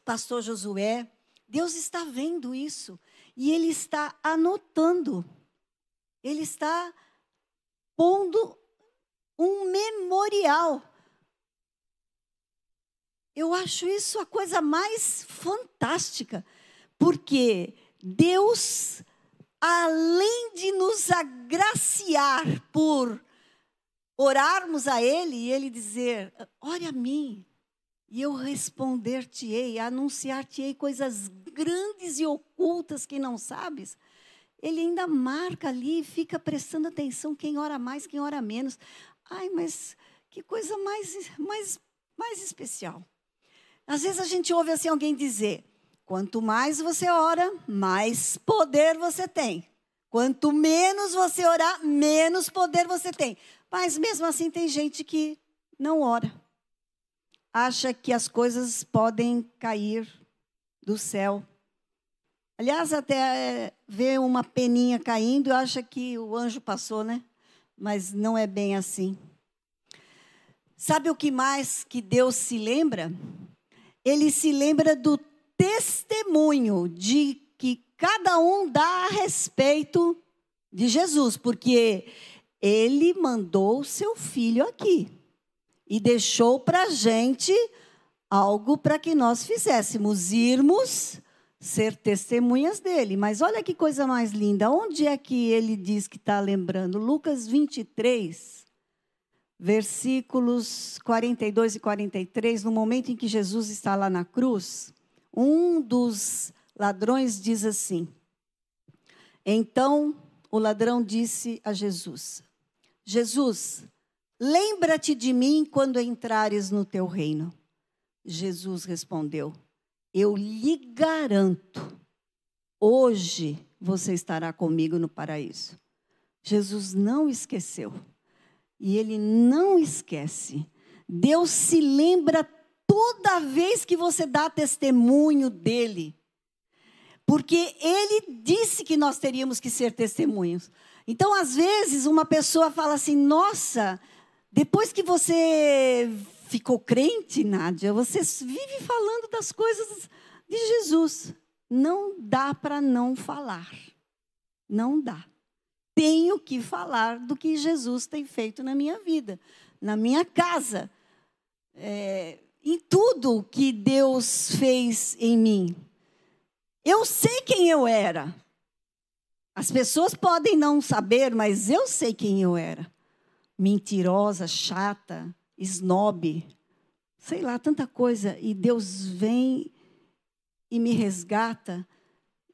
pastor Josué. Deus está vendo isso e Ele está anotando, Ele está pondo um memorial. Eu acho isso a coisa mais fantástica, porque Deus além de nos agraciar por orarmos a Ele e Ele dizer: ore a mim, e eu responder-te-ei, anunciar-te-ei coisas grandes e ocultas que não sabes. Ele ainda marca ali, fica prestando atenção quem ora mais, quem ora menos. Ai, mas que coisa mais, mais, mais especial. Às vezes a gente ouve assim alguém dizer: Quanto mais você ora, mais poder você tem. Quanto menos você orar, menos poder você tem. Mas mesmo assim tem gente que não ora. Acha que as coisas podem cair do céu. Aliás, até vê uma peninha caindo e acha que o anjo passou, né? Mas não é bem assim. Sabe o que mais que Deus se lembra? Ele se lembra do testemunho de que cada um dá a respeito de Jesus, porque ele mandou o seu filho aqui e deixou para a gente algo para que nós fizéssemos, irmos ser testemunhas dele. Mas olha que coisa mais linda, onde é que ele diz que está lembrando? Lucas 23, versículos 42 e 43, no momento em que Jesus está lá na cruz. Um dos ladrões diz assim: Então o ladrão disse a Jesus: Jesus, lembra-te de mim quando entrares no teu reino. Jesus respondeu: Eu lhe garanto, hoje você estará comigo no paraíso. Jesus não esqueceu. E ele não esquece. Deus se lembra toda vez que você dá testemunho dele. Porque ele disse que nós teríamos que ser testemunhos. Então, às vezes, uma pessoa fala assim: nossa, depois que você ficou crente, Nádia, você vive falando das coisas de Jesus. Não dá para não falar. Não dá. Tenho que falar do que Jesus tem feito na minha vida, na minha casa. É, em tudo que Deus fez em mim. Eu sei quem eu era. As pessoas podem não saber, mas eu sei quem eu era. Mentirosa, chata, snob, sei lá, tanta coisa. E Deus vem e me resgata.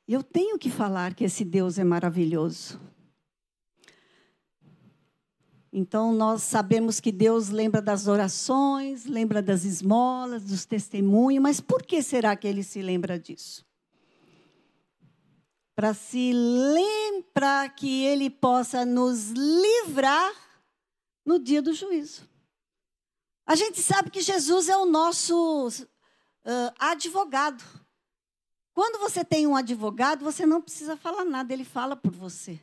Eu tenho que falar que esse Deus é maravilhoso. Então, nós sabemos que Deus lembra das orações, lembra das esmolas, dos testemunhos, mas por que será que ele se lembra disso? Para se lembrar que ele possa nos livrar no dia do juízo. A gente sabe que Jesus é o nosso uh, advogado. Quando você tem um advogado, você não precisa falar nada, ele fala por você.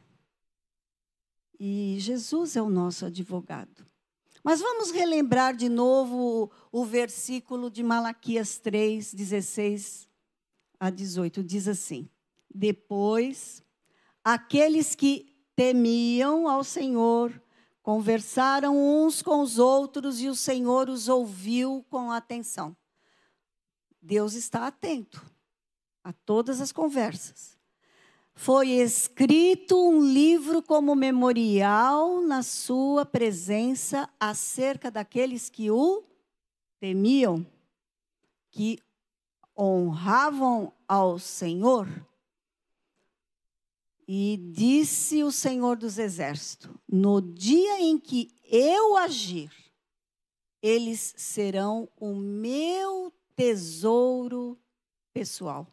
E Jesus é o nosso advogado. Mas vamos relembrar de novo o, versículo de Malaquias 3, 16 a 18. Diz assim: Depois, aqueles que temiam ao Senhor conversaram uns com os outros e o Senhor os ouviu com atenção. Deus está atento a todas as conversas foi escrito um livro como memorial na sua presença acerca daqueles que o temiam, que honravam ao Senhor. E disse o Senhor dos Exércitos: No dia em que eu agir, eles serão o meu tesouro pessoal.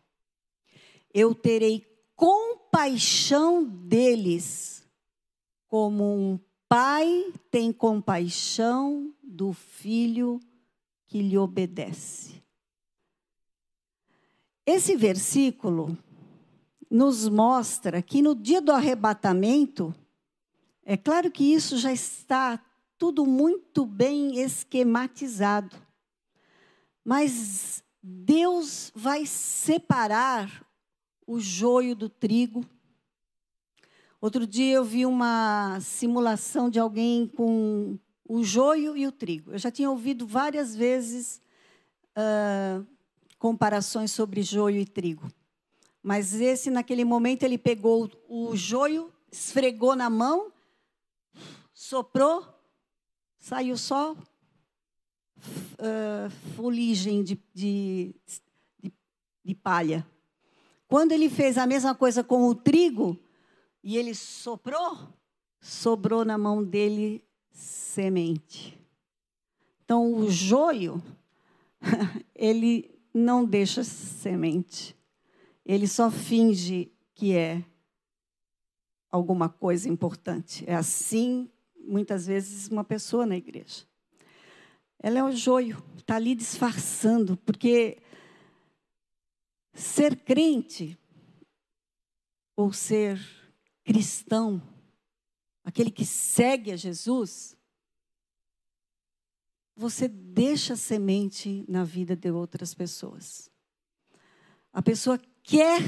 Eu terei compaixão deles, como um pai tem compaixão do filho que lhe obedece. Esse versículo nos mostra que no dia do arrebatamento, é claro que isso já está tudo muito bem esquematizado, mas Deus vai separar o joio do trigo. Outro dia eu vi uma simulação de alguém com o joio e o trigo. Eu já tinha ouvido várias vezes uh, comparações sobre joio e trigo. Mas esse, naquele momento, ele pegou o joio, esfregou na mão, soprou, saiu só uh, fuligem de, de, de, de palha. Quando ele fez a mesma coisa com o trigo, e ele soprou, sobrou na mão dele semente. Então, o joio, ele não deixa semente. Ele só finge que é alguma coisa importante. É assim, muitas vezes, uma pessoa na igreja. Ela é o joio, está ali disfarçando, porque ser crente ou ser cristão, aquele que segue a Jesus, você deixa semente na vida de outras pessoas. A pessoa quer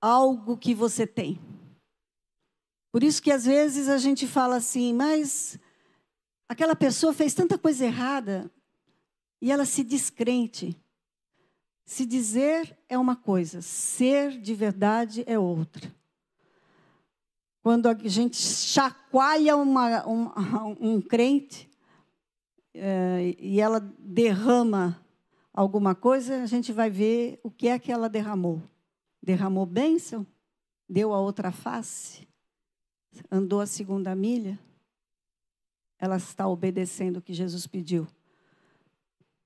algo que você tem. Por isso que às vezes a gente fala assim, mas aquela pessoa fez tanta coisa errada e ela se descrente. Se dizer é uma coisa, ser de verdade é outra. Quando a gente chacoalha uma, um, um crente é, e ela derrama alguma coisa, a gente vai ver o que é que ela derramou. Derramou bênção? Deu a outra face? Andou a segunda milha? Ela está obedecendo o que Jesus pediu.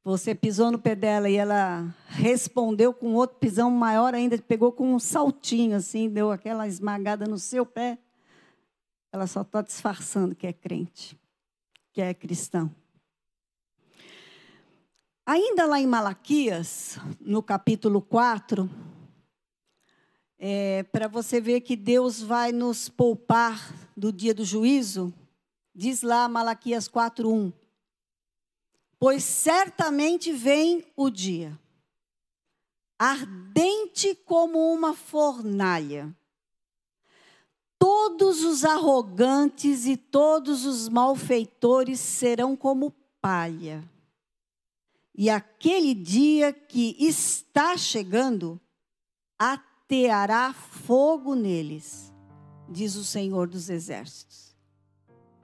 Você pisou no pé dela e ela respondeu com outro pisão maior ainda, pegou com um saltinho assim, deu aquela esmagada no seu pé. Ela só está disfarçando que é crente, que é cristão. Ainda lá em Malaquias, no capítulo 4, é, para você ver que Deus vai nos poupar do dia do juízo, diz lá Malaquias 4:1. Pois certamente vem o dia, ardente como uma fornalha, Todos os arrogantes e todos os malfeitores serão como palha. E aquele dia que está chegando, ateará fogo neles, diz o Senhor dos Exércitos.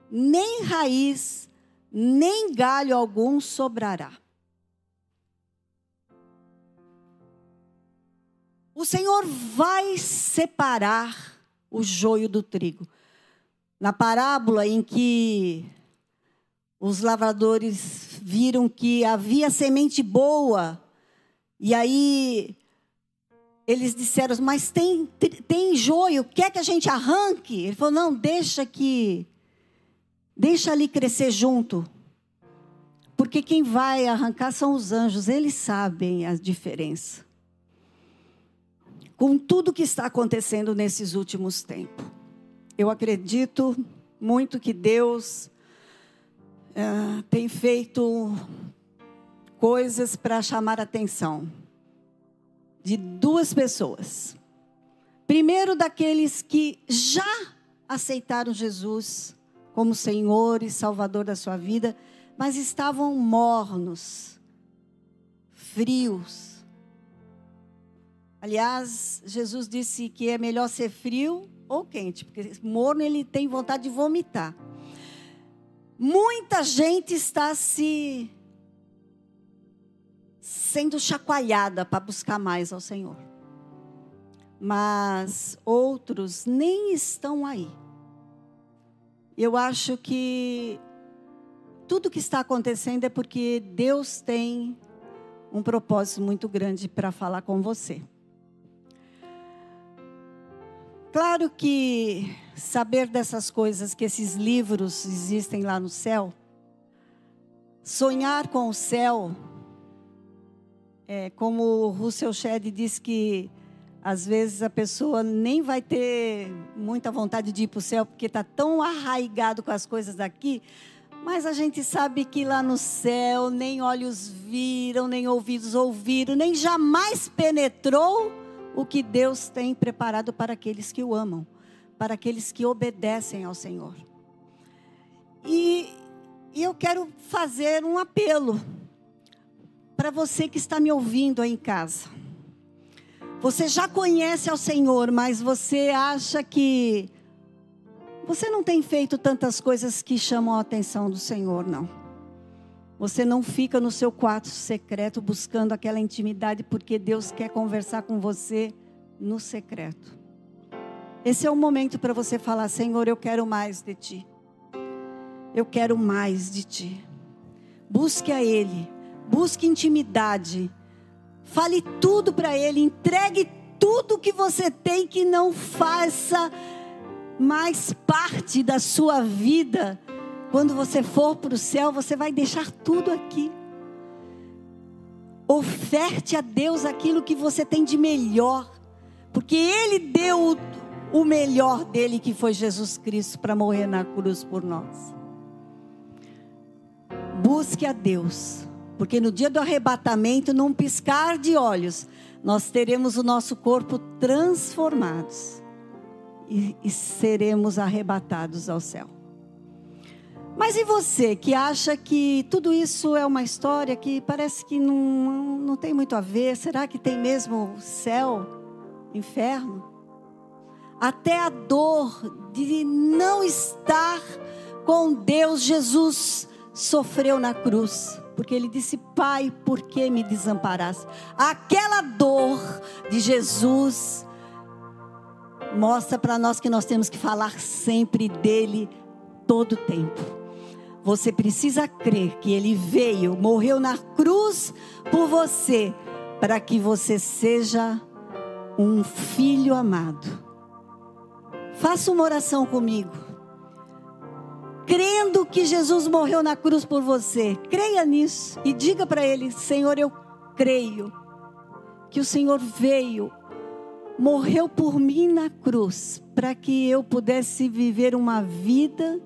Nem raiz, nem galho algum sobrará. O Senhor vai separar o joio do trigo. Na parábola em que os lavradores viram que havia semente boa, e aí eles disseram: Mas tem, tem joio, quer que a gente arranque? Ele falou: Não, deixa que. Deixa ali crescer junto. Porque quem vai arrancar são os anjos, eles sabem a diferença com tudo que está acontecendo nesses últimos tempos. Eu acredito muito que Deus uh, tem feito coisas para chamar a atenção de duas pessoas. Primeiro, daqueles que já aceitaram Jesus como Senhor e Salvador da sua vida, mas estavam mornos, frios, Aliás, Jesus disse que é melhor ser frio ou quente, porque morno ele tem vontade de vomitar. Muita gente está se sendo chacoalhada para buscar mais ao Senhor. Mas outros nem estão aí. Eu acho que tudo que está acontecendo é porque Deus tem um propósito muito grande para falar com você. Claro que saber dessas coisas, que esses livros existem lá no céu, sonhar com o céu, é, como o Russell Shedd diz que Às vezes a pessoa nem vai ter muita vontade de ir para o céu, porque está tão arraigado com as coisas daqui. Mas a gente sabe que lá no céu nem olhos viram, nem ouvidos ouviram, nem jamais penetrou o que Deus tem preparado para aqueles que o amam, para aqueles que obedecem ao Senhor. E, e eu quero fazer um apelo para você que está me ouvindo aí em casa. Você já conhece ao Senhor, mas você acha que você não tem feito tantas coisas que chamam a atenção do Senhor, não. Você não fica no seu quarto secreto buscando aquela intimidade porque Deus quer conversar com você no secreto. Esse é o momento para você falar: Senhor, eu quero mais de ti. Eu quero mais de ti. Busque a Ele, busque intimidade Fale tudo para Ele, entregue tudo que você tem que não faça mais parte da sua vida. Quando você for para o céu, você vai deixar tudo aqui. Oferte a Deus aquilo que você tem de melhor, porque Ele deu o melhor dele, que foi Jesus Cristo, para morrer na cruz por nós. Busque a Deus porque no dia do arrebatamento, num piscar de olhos, nós teremos o nosso corpo transformados e, e seremos arrebatados ao céu. Mas e você que acha que tudo isso é uma história que parece que não, não tem muito a ver? Será que tem mesmo céu, inferno? Até a dor de não estar com Deus, Jesus sofreu na cruz porque ele disse: Pai, por que me desamparaste? Aquela dor de Jesus mostra para nós que nós temos que falar sempre dele todo o tempo. Você precisa crer que ele veio, morreu na cruz por você, para que você seja um filho amado. Faça uma oração comigo crendo que Jesus morreu na cruz por você. Creia nisso e diga para Ele: Senhor, eu creio que o Senhor veio, morreu por mim na cruz, para que eu pudesse viver uma vida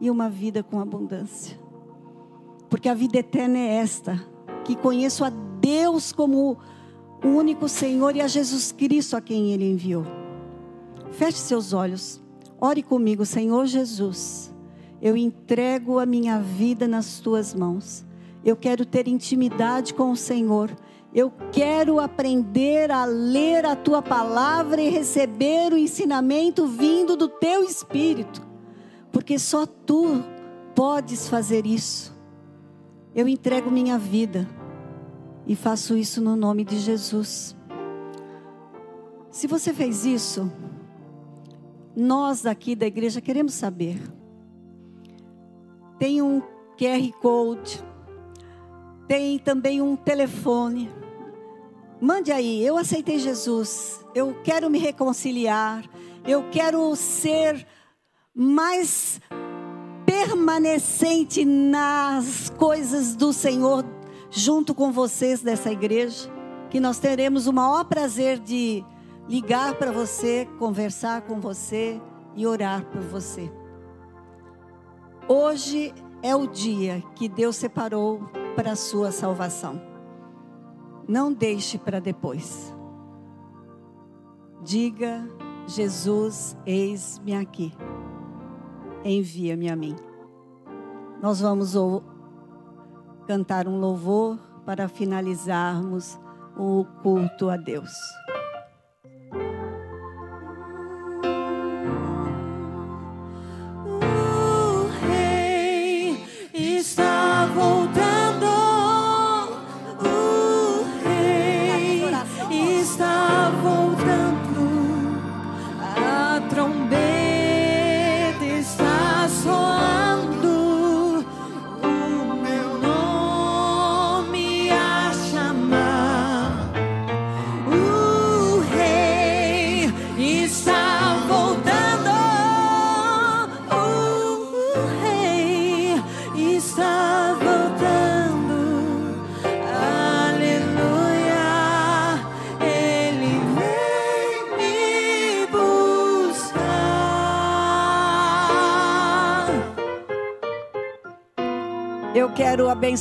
e uma vida com abundância. Porque a vida eterna é esta: que conheço a Deus como o único Senhor e a Jesus Cristo a quem Ele enviou. Feche seus olhos, ore comigo, Senhor Jesus. Eu entrego a minha vida nas tuas mãos. Eu quero ter intimidade com o Senhor. Eu quero aprender a ler a tua palavra e receber o ensinamento vindo do teu espírito, porque só tu podes fazer isso. Eu entrego minha vida e faço isso no nome de Jesus. Se você fez isso, nós aqui da igreja queremos saber tem um QR Code, tem também um telefone. Mande aí, eu aceitei Jesus, eu quero me reconciliar, eu quero ser mais permanecente nas coisas do Senhor junto com vocês dessa igreja, que nós teremos o maior prazer de ligar para você, conversar com você e orar por você. Hoje é o dia que Deus separou para a sua salvação. Não deixe para depois. Diga, Jesus, eis-me aqui. Envia-me a mim. Nós vamos cantar um louvor para finalizarmos o culto a Deus.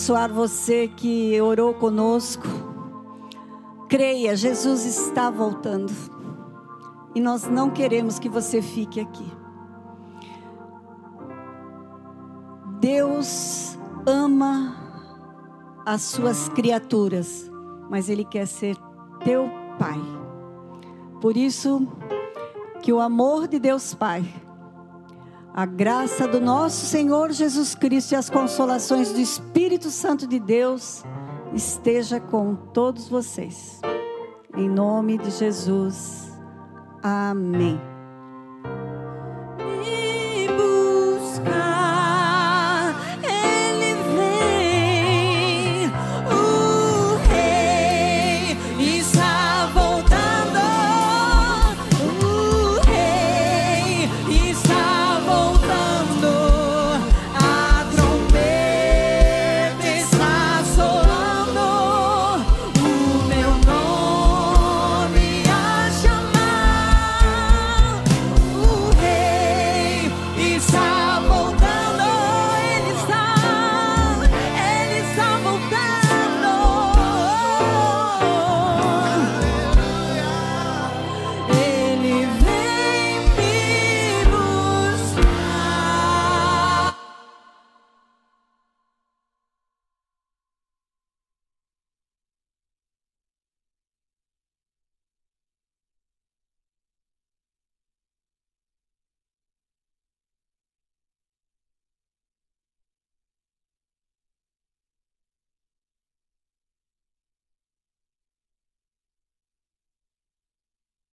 Abençoar você que orou conosco. Creia, Jesus está voltando. E nós não queremos que você fique aqui. Deus ama as suas criaturas, mas Ele quer ser teu Pai. Por isso, que o amor de Deus Pai, a graça do nosso Senhor Jesus Cristo e as consolações do Espírito Santo de Deus esteja com todos vocês. Em nome de Jesus. Amém.